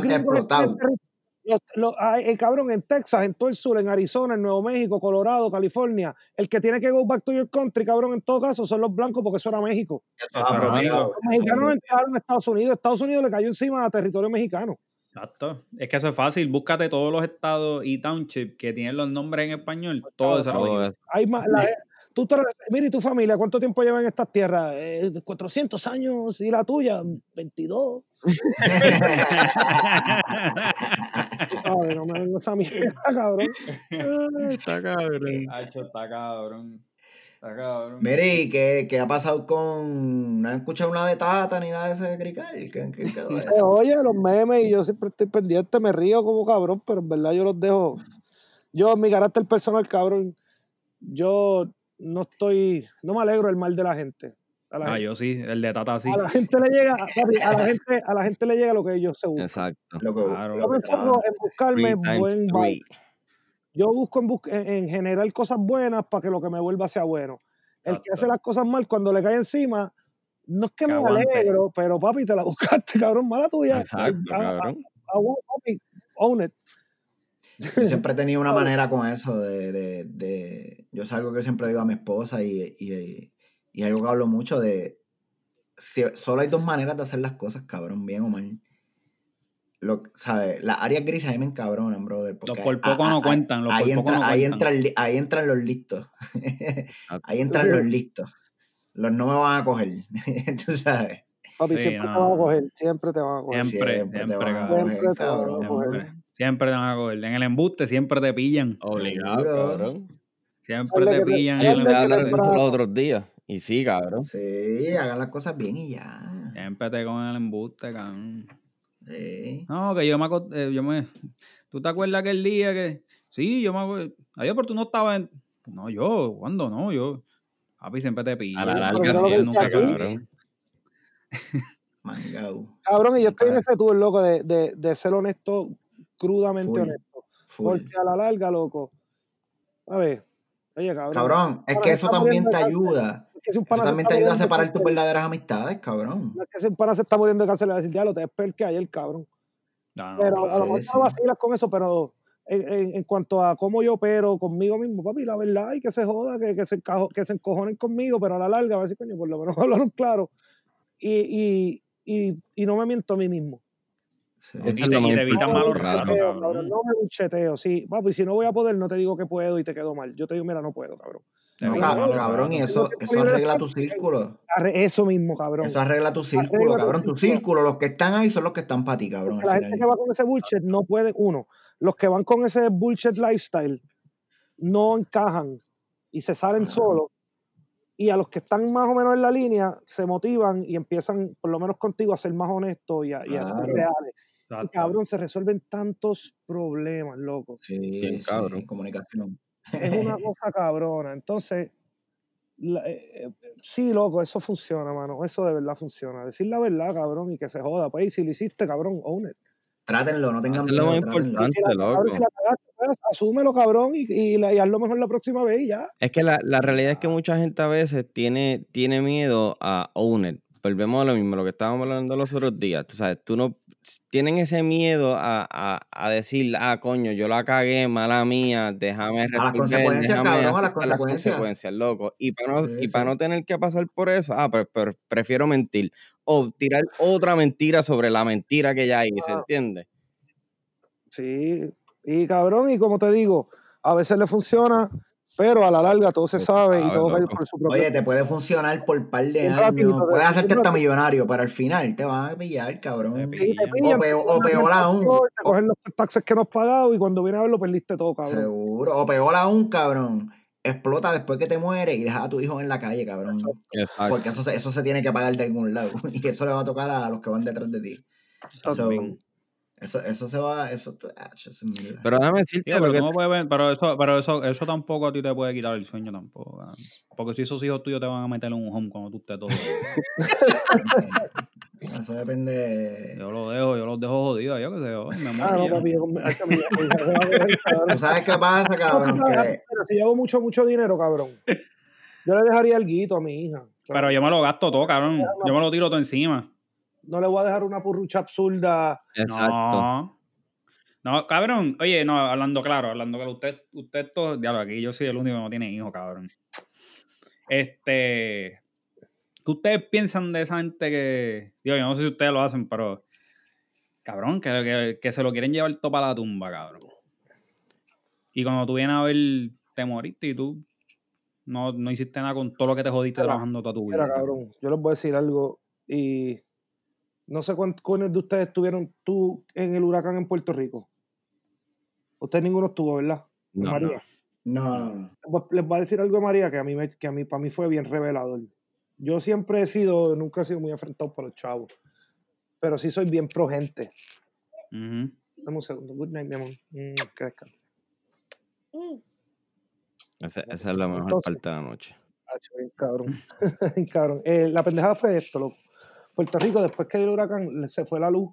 los- los- ay, eh, cabrón, en Texas, en todo el sur, en Arizona, en Nuevo México, Colorado, California, el que tiene que go back to your country, cabrón, en todo caso, son los blancos porque eso era México. Eso Eso es. Los mexicanos no entraron a Estados Unidos, Estados Unidos le cayó encima a territorio mexicano. Exacto. Es que eso es fácil. Búscate todos los estados y townships que tienen los nombres en español. Todo eso lo Todo eso. Hay más, la- tú te- mira, ¿y tu familia cuánto tiempo lleva en estas tierras? Eh, 400 años, ¿y la tuya? 22. Ay, no me vengo esa mierda, cabrón. Ay, está cabrón. Hacho, está cabrón. Está cabrón. Mire, ¿y qué, qué ha pasado con.? ¿No han escuchado una de Tata ni nada de ese de crical? ¿Qué, qué quedó de eso? Oye, los memes, y yo siempre estoy pendiente, me río como cabrón, pero en verdad yo los dejo. Yo, mi carácter personal, cabrón, yo no estoy, no me alegro del mal de la gente. A la, Ah, gente, yo sí, el de Tata sí. a la gente le llega, papi, a la gente, a la gente le llega lo que ellos se buscan. Exacto. Lo que- Claro. Yo me enfoco en buscarme buen vibe. Yo busco en, bus- en, en generar cosas buenas para que lo que me vuelva sea bueno. El que hace las cosas mal cuando le cae encima, no es que, Que me aguante. alegro, pero papi, te la buscaste, cabrón, mala tuya. Exacto, Ah, ah, cabrón. ah, bueno, papi, own it. Yo siempre he tenido una manera con eso de, de, de- yo es algo que siempre digo a mi esposa y, y, y algo que hablo mucho de si- solo hay dos maneras de hacer las cosas, cabrón, bien o mal. Lo, ¿sabes? Las áreas grises a mí me encabronan, brother. Los por poco a- no cuentan, los ahí, por poco entra- no ahí, cuentan. entra el li- ahí entran los listos. ahí entran los listos. Los no me van a coger. Tú sabes. Papi, Sí, siempre te van a coger, siempre te van a coger. Siempre, Siempre te van a coger, cabrón. Siempre, te van a coger. En el embuste siempre te pillan. Obligado, cabrón. Siempre te que te- pillan. en el embuste. los otros días. Y sí, cabrón. Sí, hagan las cosas bien y ya. Siempre te cogen el embuste, cabrón. Sí. No, que yo me, eh, yo me... ¿Tú te acuerdas aquel día que... Sí, yo me acuerdo. Adiós, pero tú no estabas en... No, yo, ¿cuándo? No, yo... Papi, siempre te pillo. A la larga, Nunca sí, nunca cabrón. Cabrón, y yo estoy en ese tour, loco, de, de, de ser honesto, crudamente Full. honesto. Full. Porque a la larga, loco. A ver, oye, cabrón. Cabrón, es que eso también te ayuda. Es que si un Eso pana también te ayuda a separar tus verdaderas amistades, cabrón. No es que si un pana se está muriendo de cáncer, le va a decir, ya lo te es peor que ayer, cabrón. No, no, Pero a lo mejor no vacilas con eso, pero en, en- en cuanto a cómo yo opero conmigo mismo, papi, la verdad, y que se joda, que, que, se, encajo- que se encojonen conmigo, pero a la larga, a ver si coño, por lo menos hablaron claro. Y, y, y, y no me miento a mí mismo. Sí. Y te, y me malos ratos, No me bucheteo, sí. Papi, si no voy a poder, no te digo que puedo y te quedo mal. Yo te digo, mira, no puedo, cabrón. No, cabrón, y eso, eso arregla tu círculo. Eso mismo, cabrón. Eso arregla tu círculo, cabrón. Tu círculo. los que están ahí son los que están para ti, cabrón. La gente que va con ese bullshit no puede, uno, los que van con ese bullshit lifestyle no encajan y se salen Ajá. solos. Y a los que están más o menos en la línea se motivan y empiezan, por lo menos contigo, a ser más honestos y a, y a ser reales. Exacto. cabrón, se resuelven tantos problemas, loco. Sí, Bien, sí, cabrón. comunicación. Es una cosa cabrona. Entonces, la- eh, eh, sí, loco, eso funciona, mano. Eso de verdad funciona. Decir la verdad, cabrón, y que se joda. Pues, y si lo hiciste, cabrón, own it. Trátenlo, no tengan Eso es lo miedo, más importante. Si la, cabrón, loco. si la cagaste, pues, asúmelo, cabrón, y, y, y hazlo mejor la próxima vez y ya. Es que la, la realidad es que mucha gente a veces tiene, tiene miedo a own it. Volvemos a lo mismo, lo que estábamos hablando los otros días. Tú sabes, tú no. Tienen ese miedo a, a, a decir, ah, coño, yo la cagué, mala mía, déjame resolver, las consecuencias, déjame cabrón, a las consecuencias. consecuencias, loco. Y para no, Sí, y para sí. no tener que pasar por eso, ah, pero, pero prefiero mentir. O tirar otra mentira sobre la mentira que ya hice, Ah. ¿entiendes? Sí, y cabrón, y como te digo, a veces le funciona, pero a la larga todo se sabe y todo cae por su propio. Oye, te puede funcionar por par de Un años. ratito, Puedes un hacerte hasta millonario, pero al final te van a pillar, cabrón. Pillan. O peor- o peor aún. Te cogen los taxes que no has pagado y cuando viene a verlo perdiste todo, cabrón. Seguro. O peor aún, cabrón. Explota después que te mueres y deja a tu hijo en la calle, cabrón. Exacto. Porque eso se, eso se tiene que pagar de algún lado. Y eso le va a tocar a los que van detrás de ti. So. Eso, eso se va. Eso, ah, eso es mierda. Pero déjame decirte lo pero, que tú no puedes ver- pero eso, pero eso, eso tampoco a ti te puede quitar el sueño tampoco. cabrón. Porque si esos hijos tuyos te van a meter en un home cuando tú estés todo. Eso depende. Yo los dejo, yo los dejo jodidos, yo que sé, yo, me Ah, no, papi, que. ¿Tú sabes qué pasa, No, cabrón? Que pero si yo hago mucho, mucho dinero, cabrón, yo le dejaría el guito a mi hija. Pero yo me lo gasto todo, cabrón. Yo me lo tiro todo encima. No le voy a dejar una purrucha absurda. Exacto. No. No, cabrón. Oye, no, hablando claro, hablando claro. Usted, usted todo, diablo, aquí yo soy el único que no tiene hijo, cabrón. Este. ¿Qué ustedes piensan de esa gente que. Digo, yo no sé si ustedes lo hacen, pero. Cabrón, que, que, que se lo quieren llevar todo para la tumba, cabrón. Y cuando tú vienes a ver, te moriste y tú no, no hiciste nada con todo lo que te jodiste Mira, trabajando toda tu vida. Mira, cabrón, yo les voy a decir algo y no sé cuántos de ustedes estuvieron tú en el huracán en Puerto Rico. Usted ninguno estuvo, ¿verdad? No, María. no, no, no. Les voy a decir algo de María que a mí, me- que a mí para mí fue bien revelador. Yo siempre he sido, nunca he sido muy enfrentado por los chavos, pero sí soy bien pro gente. Ujú. Dame un segundo. Good night, mi amor. Mm, que descanse. Ese- esa es la mejor Entonces- parte de la noche. Cabrón. Cabrón. Eh, la pendejada fue esto, loco. Puerto Rico, después que el huracán se fue la luz,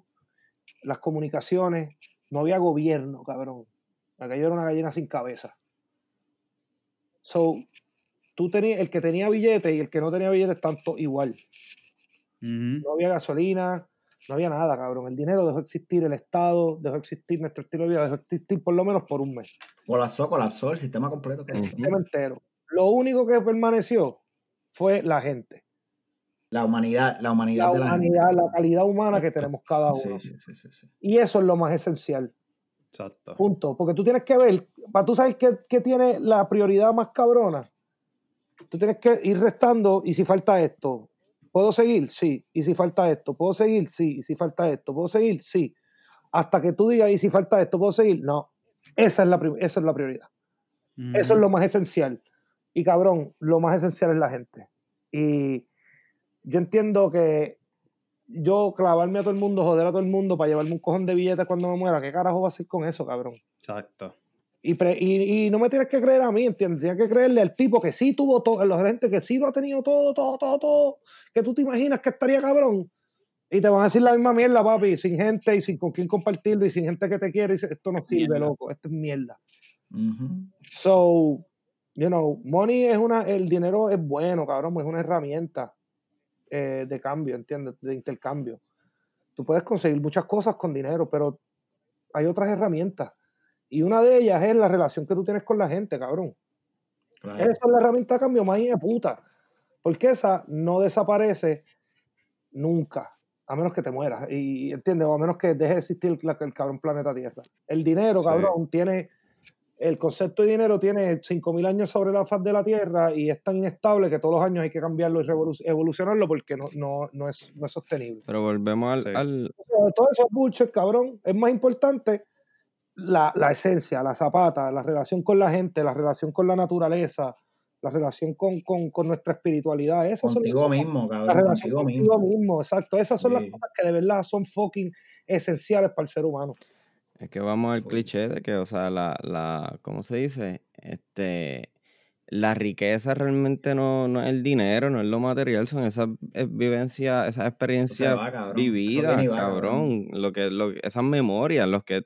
las comunicaciones, no había gobierno, cabrón. Aquello era una gallina sin cabeza. So, tú tenías, el que tenía billete y el que no tenía billete todos igual. No había gasolina, no había nada, cabrón. El dinero dejó de existir, el Estado dejó de existir, nuestro estilo de vida dejó de existir por lo menos por un mes. Colapsó, colapsó el sistema completo. El sistema entero. Lo único que permaneció fue la gente. La humanidad, la humanidad la de la humanidad, gente. la calidad humana que tenemos cada uno. Sí, sí, sí. Y eso es lo más esencial. Exacto. Punto. Porque tú tienes que ver, para tú sabes qué, qué tiene la prioridad más cabrona, tú tienes que ir restando y si falta esto, ¿puedo seguir? Sí. Y si falta esto, ¿puedo seguir? Sí. Y si falta esto, ¿puedo seguir? Sí. Hasta que tú digas, y si falta esto, ¿puedo seguir? No. Esa es la, esa es la prioridad. Eso es lo más esencial. Y cabrón, lo más esencial es la gente. Y yo entiendo que yo clavarme a todo el mundo, joder a todo el mundo para llevarme un cojón de billetes cuando me muera, ¿qué carajo va a hacer con eso, cabrón? Exacto. Y, pre- y, y no me tienes que creer a mí, ¿entiendes? Tienes que creerle al tipo que sí tuvo todo, a la gente que sí lo ha tenido todo, todo, todo, todo, que tú te imaginas que estaría cabrón. Y te van a decir la misma mierda, papi, sin gente y sin con quién compartirlo y sin gente que te quiere. Y dice, esto no sirve, Mierda. loco, esto es mierda. Ujú. So, you know, money es una, el dinero es bueno, cabrón, es una herramienta eh, de cambio, ¿entiendes? De intercambio. Tú puedes conseguir muchas cosas con dinero, pero hay otras herramientas. Y una de ellas es la relación que tú tienes con la gente, cabrón. Claro. Esa es la herramienta de cambio más de puta. Porque esa no desaparece nunca, a menos que te mueras. Y entiendes, o a menos que deje de existir la- el cabrón planeta Tierra. El dinero, Sí. cabrón, tiene el concepto de dinero tiene 5.000 años sobre la faz de la Tierra y es tan inestable que todos los años hay que cambiarlo y evolucionarlo porque no, no, no, es, no es sostenible. Pero volvemos al, Sí. al- O sea, todo eso es bullshit, cabrón. Es más importante la, la esencia, la zapata, la relación con la gente, la relación con la naturaleza, la relación con, con, con nuestra espiritualidad. Esas son las Contigo cosas- mismo, la cabrón. relación Contigo contigo mismo. mismo, exacto. Esas son las Sí. cosas que de verdad son fucking esenciales para el ser humano. Es que vamos al cliché de que, o sea, la, la, ¿cómo se dice? Este, la riqueza realmente no, no es el dinero, no es lo material, son esas eh, vivencias, esas experiencias cabrón. Vividas, va, cabrón. Lo que, lo, esas memorias, los que,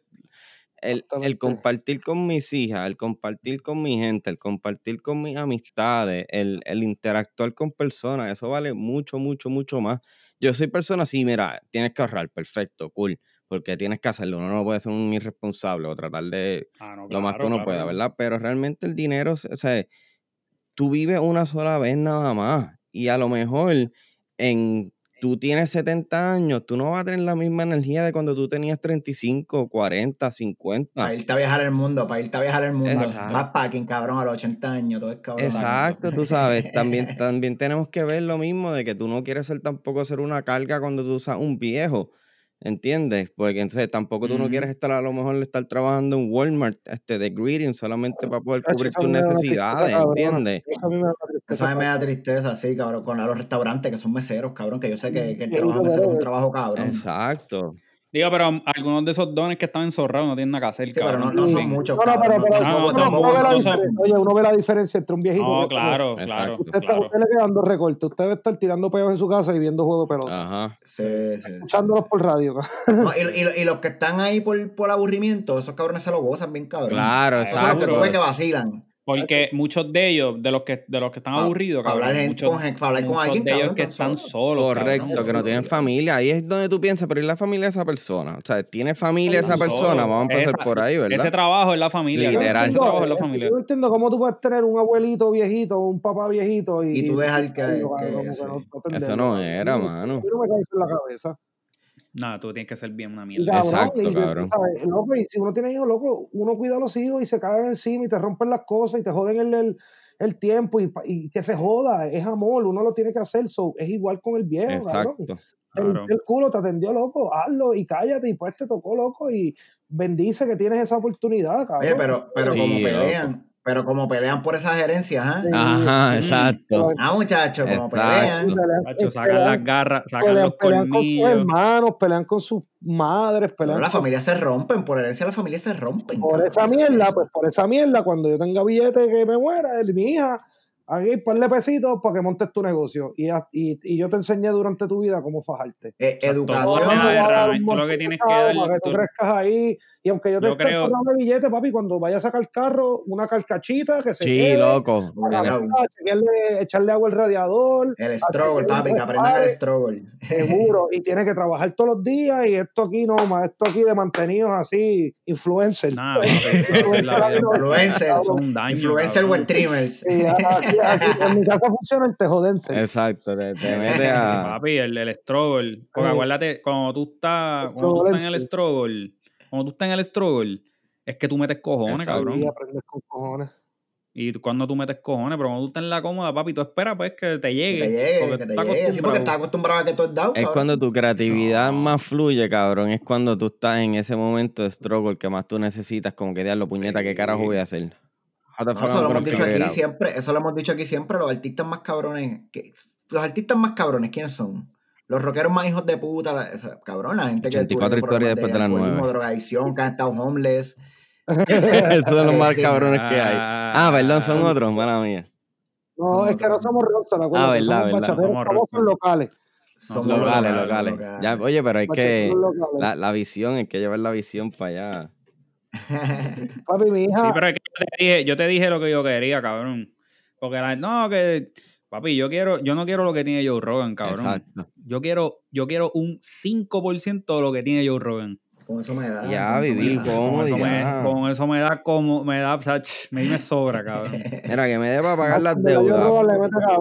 el, el compartir con mis hijas, el compartir con mi gente, el compartir con mis amistades, el, el interactuar con personas, eso vale mucho, mucho, mucho más. Yo soy persona así, mira, tienes que ahorrar, perfecto, cool, porque tienes que hacerlo, uno no puede ser un irresponsable o tratar de Ah, no, lo más que uno claro, pueda, claro. ¿verdad? Pero realmente el dinero, o sea, tú vives una sola vez nada más y a lo mejor en tú tienes 70 años, tú no vas a tener la misma energía de cuando tú tenías 35, 40, 50. Para irte a viajar el mundo, para irte a viajar el mundo. Exacto. Backpacking, cabrón, a los 80 años, todo es cabrón. Exacto, tú sabes, también, también tenemos que ver lo mismo de que tú no quieres ser tampoco ser una carga cuando tú usas un viejo, ¿entiendes? Porque entonces tampoco tú no quieres estar a lo mejor estar trabajando en Walmart este, de greeting solamente para poder cubrir tus necesidades. ¿entiendes? Eso a mí me da tristeza, Eso a mí me da cabrón. tristeza, sí, cabrón, con los restaurantes que son meseros, cabrón, que yo sé que, que el trabajo de mesero es un trabajo cabrón. Exacto. Digo, pero algunos de esos dones que están enzorrados no tienen nada que hacer, Sí, pero no, cabrón. no son muchos, No, no, pero, cabrón. pero no, tampoco- uno, tampoco uno ve la son- no son- diferencia, oye, uno ve la diferencia entre un viejito. No, claro, Exacto. claro, Usted, está, claro. usted le quedan dos recortes. Usted debe estar tirando peos en su casa y viendo juego de pelota. Ajá. Sí, sí. Escuchándolos por radio. No, y, y- y los que están ahí por, por aburrimiento, esos cabrones se lo gozan bien, cabrón. Claro, Esos son los que tú ves que exacto. vacilan. Porque muchos de ellos, de los que, de los que están Pa- aburridos, cabrón, hablar gente- muchos, con gente- pa hablar con muchos alguien, de ellos cabrón, que que están solos, Correcto, cabrón. que no tienen familia. Ahí es donde tú piensas, pero ¿y la familia de esa persona? O sea, ¿tiene familia esa persona? Vamos a empezar Esa- por ahí, ¿verdad? Ese trabajo es la familia. Literal. Ese trabajo es la Yo familia. no entiendo cómo tú puedes tener un abuelito viejito, un papá viejito y, Y tú dejar que- cabrón, que- como sí. no- no Eso no era, mano. mí no me eso en la cabeza. Nada, tú tienes que ser bien una mierda. cabrón, Exacto, y cabrón. sabes, y si uno tiene hijos, loco, uno cuida a los hijos y se caen encima y te rompen las cosas y te joden el, el, el tiempo y, que se joda, es amor, uno lo tiene que hacer, so, es igual con el viejo. Exacto. Claro. el culo, te atendió, loco, hazlo y cállate y pues te tocó, loco, y bendice que tienes esa oportunidad, cabrón. Oye, pero, pero Sí, como loco. pelean, pero como pelean por esas gerencias, ¿ah? Sí, Ajá, sí. exacto. Ah, muchachos, como Exacto. pelean. Eh, sacan pelean- las garras, sacan pelean- los pelean con sus colmillos. hermanos, pelean con sus madres, Pero pelean las con- familias se rompen, por herencia las familias se rompen. por cabrón. esa mierda, pues por esa mierda, cuando yo tenga billete que me muera, mi hija, aquí ponle pesitos para que montes tu negocio y, a- y, y yo te enseñé durante tu vida cómo fajarte. Eh, Exacto. educación. Tú lo que de tienes que dar- para que tú crezcas ahí. Y aunque yo te Yo esté creo- pagando billete, papi, cuando vaya a sacar carro, una carcachita que se Sí, quede, loco. Para chequearle- echarle agua al radiador, El struggle, papi, que los aprendan el struggle. seguro, y tiene que trabajar todos los días y esto aquí no, más esto aquí de mantenidos así, influencer. Nah. Influencer, influencer cabrón. web streamers. Sí, aquí, en mi casa funciona el tejodense. Exacto, te, te mete a... Papi, el, el struggle. Porque Sí. acuérdate, cuando tú estás, cuando tú estás en el struggle. cuando tú estás en el struggle, es que tú metes cojones, cabrón. Y aprendes con cojones. Y cuando tú metes cojones, pero cuando tú estás en la cómoda, papi, tú esperas pues que te Que llegue. te llegue, porque que te estás llegue. Sí, porque acostumbrado. estás acostumbrado a que tú es dado, Es cabrón. cuando tu creatividad No. más fluye, cabrón. Es cuando tú estás en ese momento de struggle que más tú necesitas, como que diablo, puñeta, ¿qué carajo voy a hacer? Eso I'm lo hemos dicho aquí siempre, eso lo hemos dicho aquí siempre, los artistas más cabrones, que, los artistas más cabrones, ¿quiénes son? Los rockeros más hijos de puta, la, esa- cabrón, la gente que 84 tuvo problemas historias después de las alcoholismo, drogadicción, que han estado homeless. Esos son los más Este, cabrones que hay. Ah, perdón, son otros, mala mía. No, es que no somos rockstar, acuérdate, Ah, verdad, somos verdad. Somos rockstar. locales. Somos Locales, locales. Ya, oye, pero hay que... La, la visión, hay que llevar la visión para allá. Papi, mi hija, Sí, pero es que yo te dije, yo te dije lo que yo quería, cabrón. Porque la, no, que papi, yo quiero, yo no quiero lo que tiene Joe Rogan, cabrón. Exacto. Yo quiero, yo quiero un 5% de lo que tiene Joe Rogan. Con eso me da. Ya, me vivir da. con- eso, me, con eso me da como, me da, o sea, ch, me, me sobra, cabrón. Mira, que me dé para pagar las deudas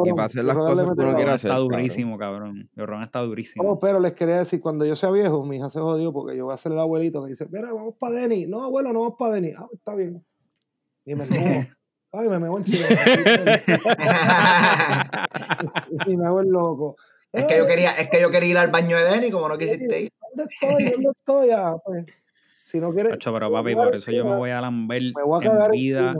y para hacer las cosas que uno quiere hacer. está durísimo, cabrón. Joe Rogan está durísimo. Oh, pero les quería decir, cuando yo sea viejo, mi hija se jodió porque yo voy a ser el abuelito que dice, mira, vamos para Denny. No, abuelo, no vamos para Denny. Ah, está bien. Y me. Ay, me meo encima. y me hago el loco. Es que yo quería, es que yo quería ir al baño de Denny, como no quisiste ir. ¿Dónde estoy? ¿Dónde estoy? Ah, pues, si no quieres. Tacho, pero papi, por eso yo me voy a lamber Me voy a en vida.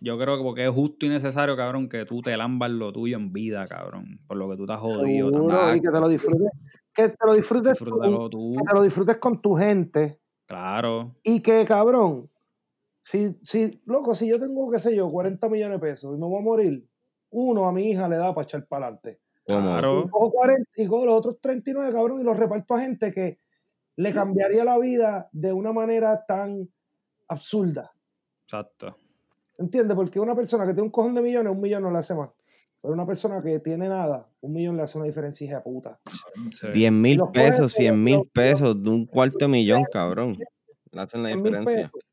Yo creo que porque es justo y necesario, cabrón, que tú te lambas lo tuyo en vida, cabrón. Por lo que tú estás jodido. Seguro, también. y que te lo disfrutes. Que te lo disfrutes, con, Disfrútalo tú. que te lo disfrutes con tu gente. Claro. Y que, cabrón, si, si, loco, si yo tengo, qué sé yo, 40 millones de pesos y me voy a morir, uno a mi hija le da para echar para adelante. ¿Cómo? Claro. Y cojo 40 y cojo los otros 39, cabrón, y los reparto a gente que le cambiaría la vida de una manera tan absurda. Exacto. ¿Entiendes? Porque una persona que tiene un cojón de millones, un millón no le hace más. Pero una persona que tiene nada, un millón le hace una diferencia hija de puta. Sí. 10 mil pesos, 100 los- mil pesos de un cuarto millón, cabrón. Le hacen la 100 mil diferencia. pesos.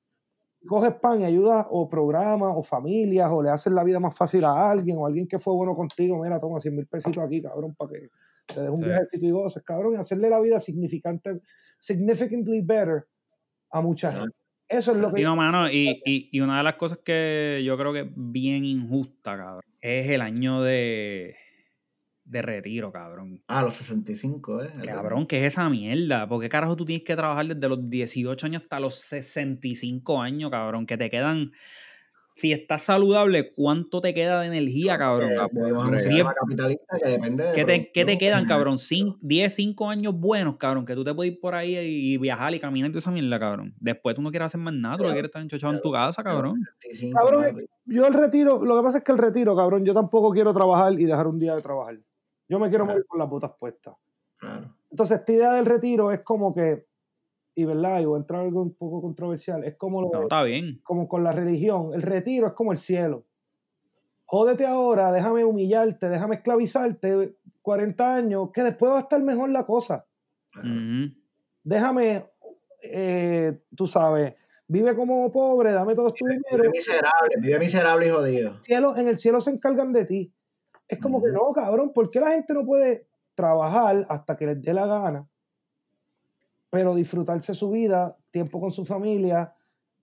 Coges pan y ayudas o programas o familias o le haces la vida más fácil a alguien o a alguien que fue bueno contigo. Mira, toma 100 mil pesitos aquí, cabrón, para que te des un Sí. viajecito y goces, cabrón. Y hacerle la vida significante, significantly better a mucha Sí. gente. Eso es lo que Y no, mano, y, y, y una de las cosas que yo creo que es bien injusta, cabrón, es el año de, de retiro, cabrón. Ah, los 65, ¿eh? Cabrón, ¿qué es esa mierda? ¿Por qué carajo tú tienes que trabajar desde los 18 años hasta los 65 años, cabrón? Que te quedan... Si estás saludable, ¿cuánto te queda de energía, cabrón? Eh, Sí, capitalista que depende de ¿Qué te, qué te producción. quedan, cabrón? Cin- 10, 5 años buenos, cabrón, que tú te puedes ir por ahí y viajar y caminar y esa mierda, cabrón. Después tú no quieres hacer más nada, tú que quieres estar enchochado en tu casa, cabrón. 65, Cabrón, yo el retiro, lo que pasa es que el retiro, cabrón, yo tampoco quiero trabajar y dejar un día de trabajar. Yo me quiero Claro. morir con las botas puestas. Claro. Entonces, esta idea del retiro es como que, y verdad, y voy a entrar en algo un poco controversial, es como, lo No, está bien. como con la religión. El retiro es como el cielo. Jódete ahora, déjame humillarte, déjame esclavizarte 40 años, que después va a estar mejor la cosa. Déjame, eh, tú sabes, vive como pobre, dame todo tu dinero. Vive miserable, vive miserable y jodido. cielo, en el cielo se encargan de ti. Es como que no, cabrón, ¿por qué la gente no puede trabajar hasta que les dé la gana, pero disfrutarse su vida, tiempo con su familia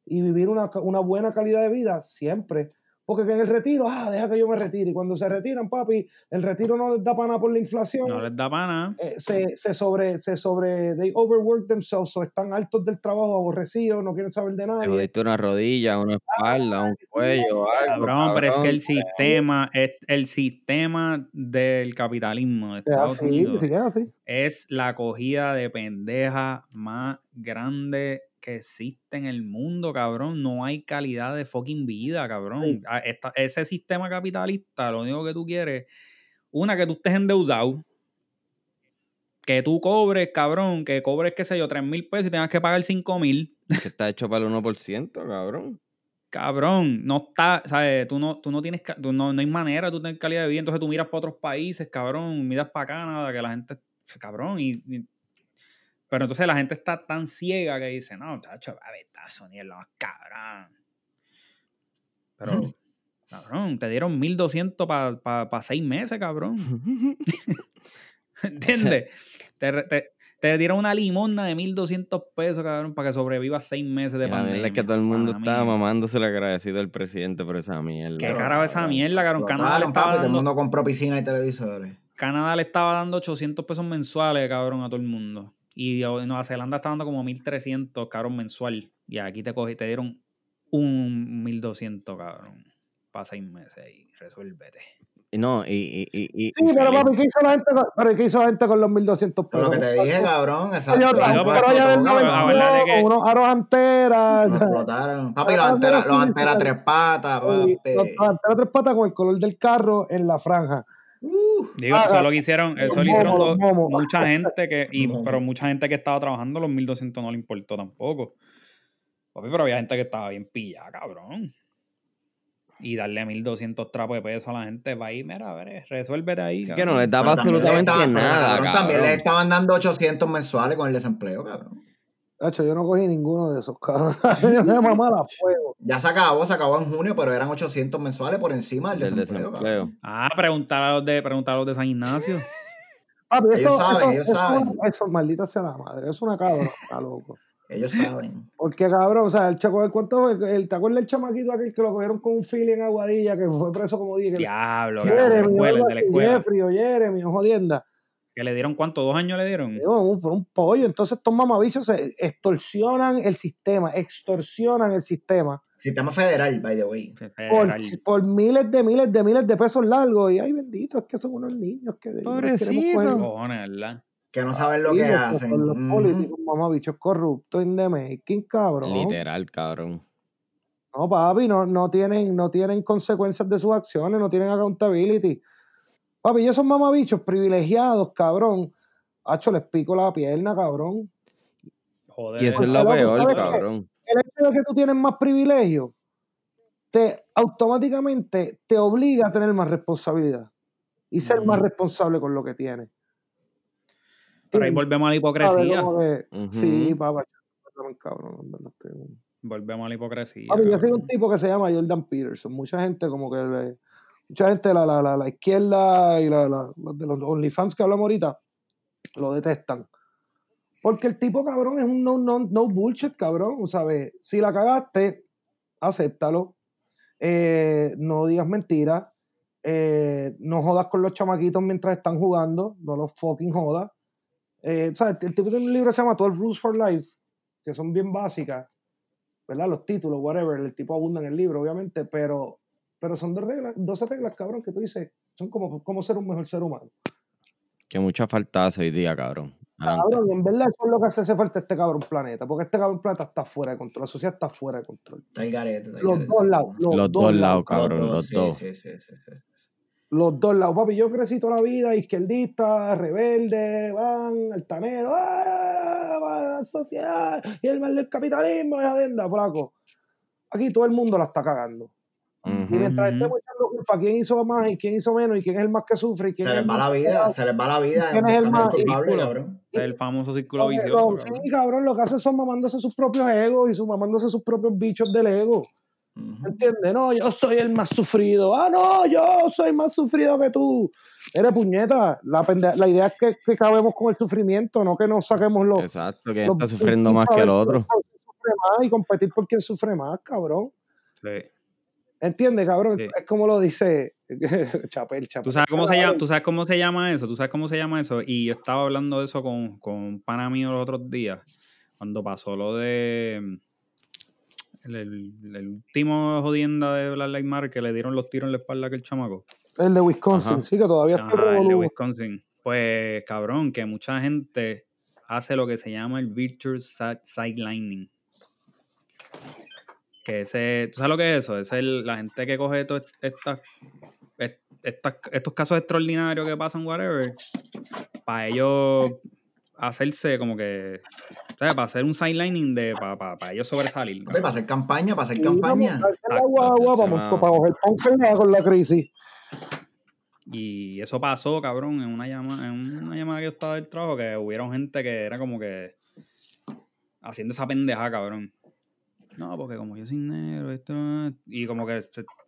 y vivir una, una buena calidad de vida siempre? Porque que en el retiro, ah, deja que yo me retire. Y cuando se retiran, papi, el retiro no les da pana por la inflación. No les da pana. eh, se, se sobre, se sobre, they overwork themselves, o están altos del trabajo, aburrecidos, no quieren saber de Te nadie. jodiste una rodilla, una espalda, un cuello, algo. Cabrón, pero es que el sistema, es el sistema del capitalismo de Es Estados así, Unidos sí, es así. es la acogida de pendeja más grande que existe en el mundo, cabrón. No hay calidad de fucking vida, cabrón. Sí. A- esta- ese sistema capitalista, lo único que tú quieres, una, que tú estés endeudado, que tú cobres, cabrón, que cobres, qué sé yo, 3 mil pesos y tengas que pagar 5 mil. Que está hecho para el 1%, cabrón. Cabrón, no está, ¿sabes? Tú no, tú no tienes, tú no, no hay manera de tú tener calidad de vida. Entonces tú miras para otros países, cabrón, miras para Canadá, que la gente, cabrón, y, y- pero entonces la gente está tan ciega que dice, no, tacho, a ver, Estados Unidos es lo más cabrón. Pero, cabrón, te dieron 1200 para pa, pa seis meses, cabrón. ¿Entiendes? Te, te, te dieron una limosna de 1200 pesos, cabrón, para que sobrevivas seis meses de Y la pandemia. mierda es que todo el mundo estaba mamándose el agradecido del presidente por esa mierda. ¿Qué carajo esa mierda, cabrón? Canadá le, estaba papi, todo el dando, mundo compró piscina y televisores. Canadá le estaba dando 800 pesos mensuales, cabrón, a todo el mundo. Y Nueva Zelanda está dando como 1300, cabrón, mensual. Y aquí te cogí, te dieron un 1200, cabrón. Para seis meses y resuélvete. No, y, y, y, Sí, y pero papi, ¿qué hizo la gente con, pero ¿qué hizo la gente con los 1200 Pero pesos? lo que te dije, cabrón, exacto. No, pero verdad es que- con unos aros anteras. Lo explotaron. Papi, Ah, los anteras, sí, los anteras tres patas, papi. los- los anteras tres patas con el color del carro en la franja. Digo, Ah, eso ah, es lo que hicieron, eso lo hicieron los mucha gente que, y, pero mucha gente que estaba trabajando los 1200 no le importó tampoco. Papi, pero había gente que estaba bien pillada, cabrón. Y darle 1200 trapos de peso a la gente va ahí, mira, a ver, resuélvete ahí. Así que no les daba absolutamente nada, cabrón, cabrón. También le estaban dando 800 mensuales con el desempleo, cabrón. Hacho, yo no cogí ninguno de esos, cabrón. Yo me mamá a fuego. Ya se acabó, se acabó en junio, pero eran 800 mensuales por encima del desempleo. Ah, preguntar a los de, preguntar a los de San Ignacio. Papi, Ellos eso, saben, eso, ellos eso- saben. eso, maldita sea la madre. Es una cabra, está loco. Ellos saben. Porque cabrón, o sea, el chaco, el cuánto? El, ¿te acuerdas del chamaquito aquel que lo cogieron con un fili en Aguadilla, que fue preso como dije? Diablo, cabrón, de la Jeremy, de la escuela. Jeffrey o Jeremy, o jodienda. Que le dieron cuánto, dos años le dieron. Por un pollo. Entonces estos mamabichos se extorsionan el sistema, extorsionan el sistema Sistema federal, by the way. por, miles de miles de miles de pesos largos. Y ay, bendito, es que son unos niños que queremos Pobrecito. coger. Cojones, ¿verdad? Que no saben lo Sí, que hacen. Los, políticos, mamabichos corruptos in the making, cabrón. Literal, cabrón. No, papi, no, no, tienen, no tienen consecuencias de sus acciones, no tienen accountability. Papi, ellos son mamabichos privilegiados, cabrón. Hacho, les pico la pierna, cabrón. Joder. Y eso es lo peor, cabrón. El hecho de que tú tienes más privilegio, te automáticamente te obliga a tener más responsabilidad y ser más responsable con lo que tienes. Pero ahí volvemos a la hipocresía. Que, Ujú. Sí, papá. Cabrón, estoy- Volvemos a la hipocresía. Papi, yo soy un tipo que se llama Jordan Peterson. Mucha gente como que le- mucha gente la, la, la, izquierda y la, de los OnlyFans que hablamos ahorita lo detestan. Porque el tipo, cabrón, es un no, no, no bullshit, cabrón. ¿Sabes? Si la cagaste, acéptalo. Eh, no digas mentiras. Eh, no jodas con los chamaquitos mientras están jugando. No los fucking jodas. Eh, ¿sabes? El tipo tiene un libro que se llama 12 Rules for Life, que son bien básicas. ¿verdad? Los títulos, whatever, el tipo abunda en el libro, obviamente, pero, pero son dos reglas, 12 reglas, cabrón, que tú dices, son como, como ser un mejor ser humano. Que mucha falta hace hoy día, cabrón. Adelante. Cabrón, y en verdad eso es lo que hace, hace falta a este cabrón planeta, porque este cabrón planeta está fuera de control, la sociedad está fuera de control. Está el garete. está el Los dos lados, los, Los dos lados, cabrón, los dos. Sí, sí, sí, sí, sí. Los dos lados, papi, yo crecí toda la vida izquierdista, rebelde, van, altanero, ¡ah! la sociedad y el mal del capitalismo es adenda, flaco. Aquí todo el mundo la está cagando. Y mientras estemos echando culpa, quién hizo más y quién hizo menos y quién es el más que sufre y quién Se es les va la vida, da- se les va la vida ¿Quién es el más- culpable, cabrón. El famoso círculo vicioso. no, cabrón. Sí, cabrón, lo que hacen son mamándose sus propios egos y su, mamándose sus propios bichos del ego. ¿Entiendes? No, yo soy el más sufrido. Ah, no, yo soy más sufrido que tú. Eres puñeta. La, pende- la idea es que, que cabemos con el sufrimiento, no que nos saquemos los. Exacto, que los está sufriendo más que el otro. quién sufre más y competir por quién sufre más, cabrón. Sí. ¿Entiendes, cabrón? Sí. Es como lo dice Chapel, Chapel. ¿Tú sabes, cómo se llama, ¿Tú sabes cómo se llama eso? ¿Tú sabes cómo se llama eso? Y yo estaba hablando de eso con, con un pana mío los otros días, cuando pasó lo de el, el- el último jodienda de Black Lives Matter que le dieron los tiros en la espalda a aquel chamaco. El de Wisconsin, Ajá. sí, que todavía está Ajá, el de. Wisconsin. Pues, cabrón, que mucha gente hace lo que se llama el virtual si- sidelining. Que ese, ¿tú sabes lo que es eso? Es el, la gente que coge todas estas, est- estas- estos casos extraordinarios que pasan, whatever, para ellos hacerse como que, ¿sabes? Para hacer un sidelining de, para, para, para ellos sobresalir. Para hacer campaña, para hacer campaña. para coger ponquería con la crisis. Y eso pasó, cabrón, en una llamada, en una llamada que yo estaba del trabajo, que hubieron gente que era como que haciendo esa pendeja, cabrón. No, porque como yo soy negro, esto. Y como que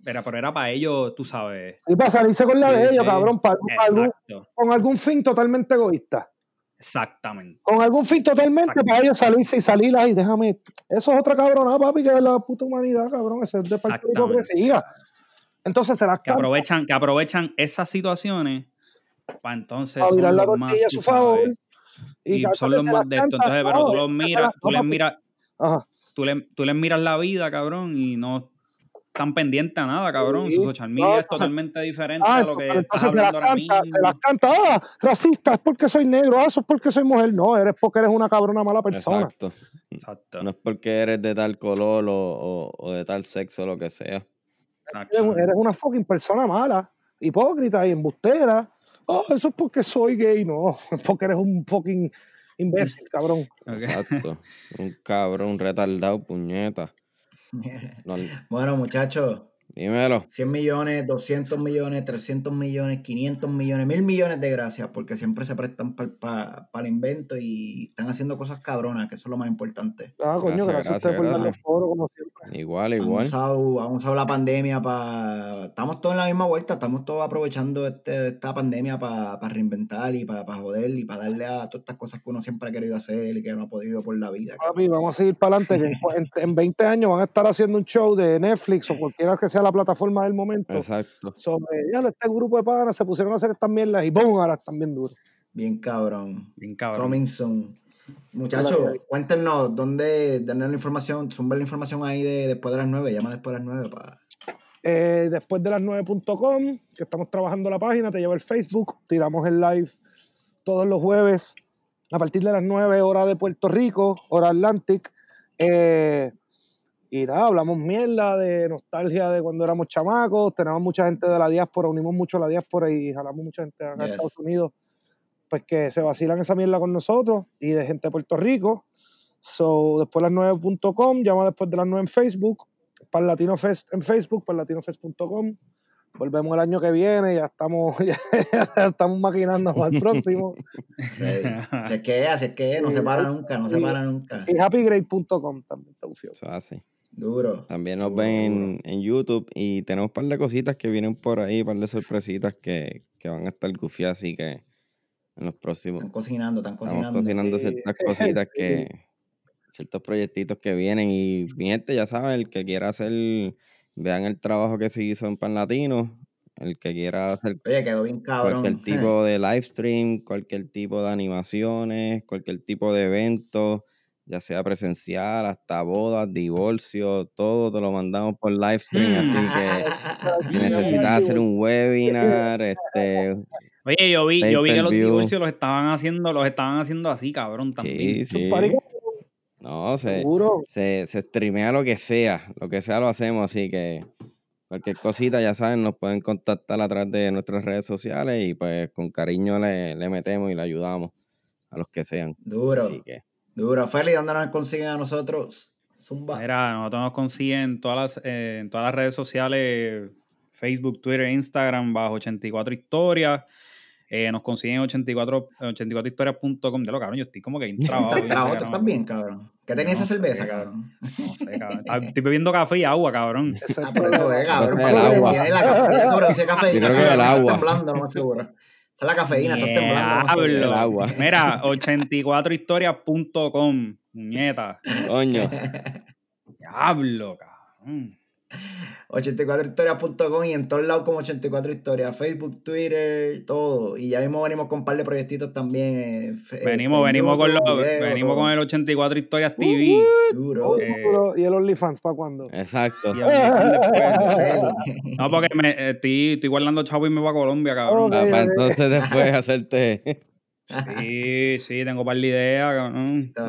era, pero era para ellos, tú sabes. Y para salirse con la de ellos, cabrón, para, algún- con algún fin totalmente egoísta. Exactamente. Con algún fin totalmente para ellos salirse y salir ahí, déjame. Eso es otra cabrona, papi, que es la puta humanidad, cabrón. Eso es de de Exactamente. hipocresía. Entonces se las Que aprovechan, que aprovechan esas situaciones para entonces. para virar la tortilla a su favor. Y, Y que son los más de esto. Entonces, pero tú los que miras, tú les miras, Ajá. Tú le, tú les miras la vida, cabrón, y no están pendientes a nada, cabrón. Sí. Su social media No, es entonces- totalmente diferente Ah, a lo que estás hablando ahora canta, mismo. se las canta, ah, racista, es porque soy negro, ah, eso es porque soy mujer. No, eres porque eres una cabrona mala persona. Exacto. Exacto. No es porque eres de tal color o, o- o de tal sexo, lo que sea. exacto. Eres, eres una fucking persona mala, hipócrita y embustera. Oh, eso es porque soy gay. No, es porque eres un fucking imbécil, cabrón. Exacto. un cabrón, un retardado, puñeta. No, Bueno, muchachos, Dímelo. 100 millones, 200 millones, 300 millones, 500 millones, 1000 millones de gracias, porque siempre se prestan para el invento y están haciendo cosas cabronas, que eso es lo más importante. Ah, coño, Gracias, gracias, a gracias, por darle gracias. foro, como siempre. Igual, igual. usado, han usado la pandemia para... Estamos todos en la misma vuelta, estamos todos aprovechando este- esta pandemia para reinventar y para joder y para darle a todas estas cosas que uno siempre ha querido hacer y que no ha podido por la vida. Papi, vamos a seguir para adelante. que en, en 20 años van a estar haciendo un show de Netflix o cualquiera que sea la plataforma del momento Exacto. sobre, ya este grupo de panas se pusieron a hacer estas mierdas y ¡boom! Ahora están bien duros. Bien cabrón. Bien cabrón. Coming soon. Muchachos, cuéntenos dónde, denle la información, zumba la información ahí de después de las 9, llama después de las 9 para... Eh, después de las 9.com, que estamos trabajando la página, te lleva el Facebook, tiramos el live todos los jueves a partir de las 9 horas de Puerto Rico, hora Atlantic. Eh, y nada, hablamos mierda de nostalgia de cuando éramos chamacos, tenemos mucha gente de la diáspora, unimos mucho a la diáspora y jalamos mucha gente acá en Yes. Estados Unidos, pues que se vacilan esa mierda con nosotros y de gente de Puerto Rico. So, después de las 9.com, llama después de las 9 en Facebook, para Latino Fest en Facebook, para latinofest.com. Volvemos el año que viene, ya estamos, ya, estamos maquinando para el próximo. Si es que es, si es que es, no se para nunca, no se Sí. para nunca. Y happygrade.com también está ufio. Eso es así. Duro. También nos Duro, ven duro. en YouTube y tenemos un par de cositas que vienen por ahí, un par de sorpresitas que, que van a estar gufiadas, así que en los próximos Están cocinando, están estamos cocinando. cocinando Sí. ciertas cositas que, ciertos proyectitos que vienen y mi gente, ya saben, el que quiera hacer, vean el trabajo que se hizo en Pan Latino, el que quiera hacer Oye, quedó bien cabrón. cualquier tipo de live stream, cualquier tipo de animaciones, cualquier tipo de evento, ya sea presencial, hasta bodas, divorcio, todo te lo mandamos por live stream, así que si necesitas hacer un webinar, este, Oye, yo vi, yo vi que los divorcios los estaban haciendo, los estaban haciendo así, cabrón, también. sí, sí. No, se, Seguro. se, se streamea lo que sea, lo que sea lo hacemos, así que cualquier cosita, ya saben, nos pueden contactar a través de nuestras redes sociales y pues con cariño le, le metemos y le ayudamos a los que sean. Duro, Así que duro. Feli, ¿dónde nos consiguen a nosotros? Zumba. Mira, nosotros nos consiguen en todas las, eh, en todas las redes sociales, Facebook, Twitter, Instagram, bajo 84 historias. Eh, nos consiguen 84, 84historias.com. De lo cabrón, yo estoy como que bien trabado. ¿Estás bien, cabrón? ¿Qué tenía No esa cerveza, sé. cabrón? No sé, cabrón. Está- Estoy bebiendo café y agua, cabrón. Ese es el Ah, por eso es, cabrón. Tiene la cafeína sobre ese cafeína. Yo creo que es el agua. temblando, no más seguro. Esa es la cafeína, estás temblando. no. Diablo. El agua. Mira, 84historias.com. Muñeta. Coño, Diablo, cabrón. 84historias.com y en todos lados como 84 historias, Facebook, Twitter, todo. Y ya mismo venimos con un par de proyectitos también. eh, fe- Venimos, en venimos con los, videos, venimos con el 84 historias TV. Duro. Eh, Duro. ¿Y el OnlyFans para cuándo? exacto. No, porque me, eh, estoy, estoy guardando chavo y me voy a Colombia, cabrón. Ah, para entonces después hacerte. Sí, sí, tengo un par de ideas,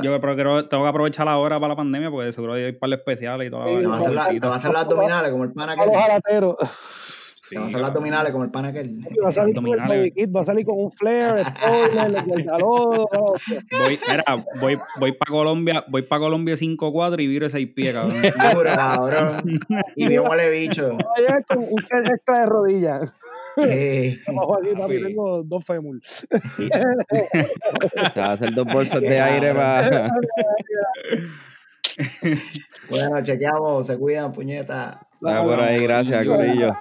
Yo pero quiero- tengo que aprovechar la hora para la pandemia porque de seguro hay un par de especiales y toda Sí, Te la va a hacer la- hacer las abdominales como el pana A los aquel. Te va a hacer las abdominales como el pana aquel. Va a salir con el Kid, va a salir con un flare, spoiler, el calor. Voy, mira, voy, voy para Colombia, voy para Colombia 5-4 y viro 6 pies, cabrón. Duro, cabrón. Y bien huele bicho. Va a con un extra de rodillas. Eh, aquí, papi, Papi. tengo dos fémur. Te va a hacer dos bolsas de aire para. bueno, chequeamos, se cuidan, puñeta. por ahí, gracias, Corillo.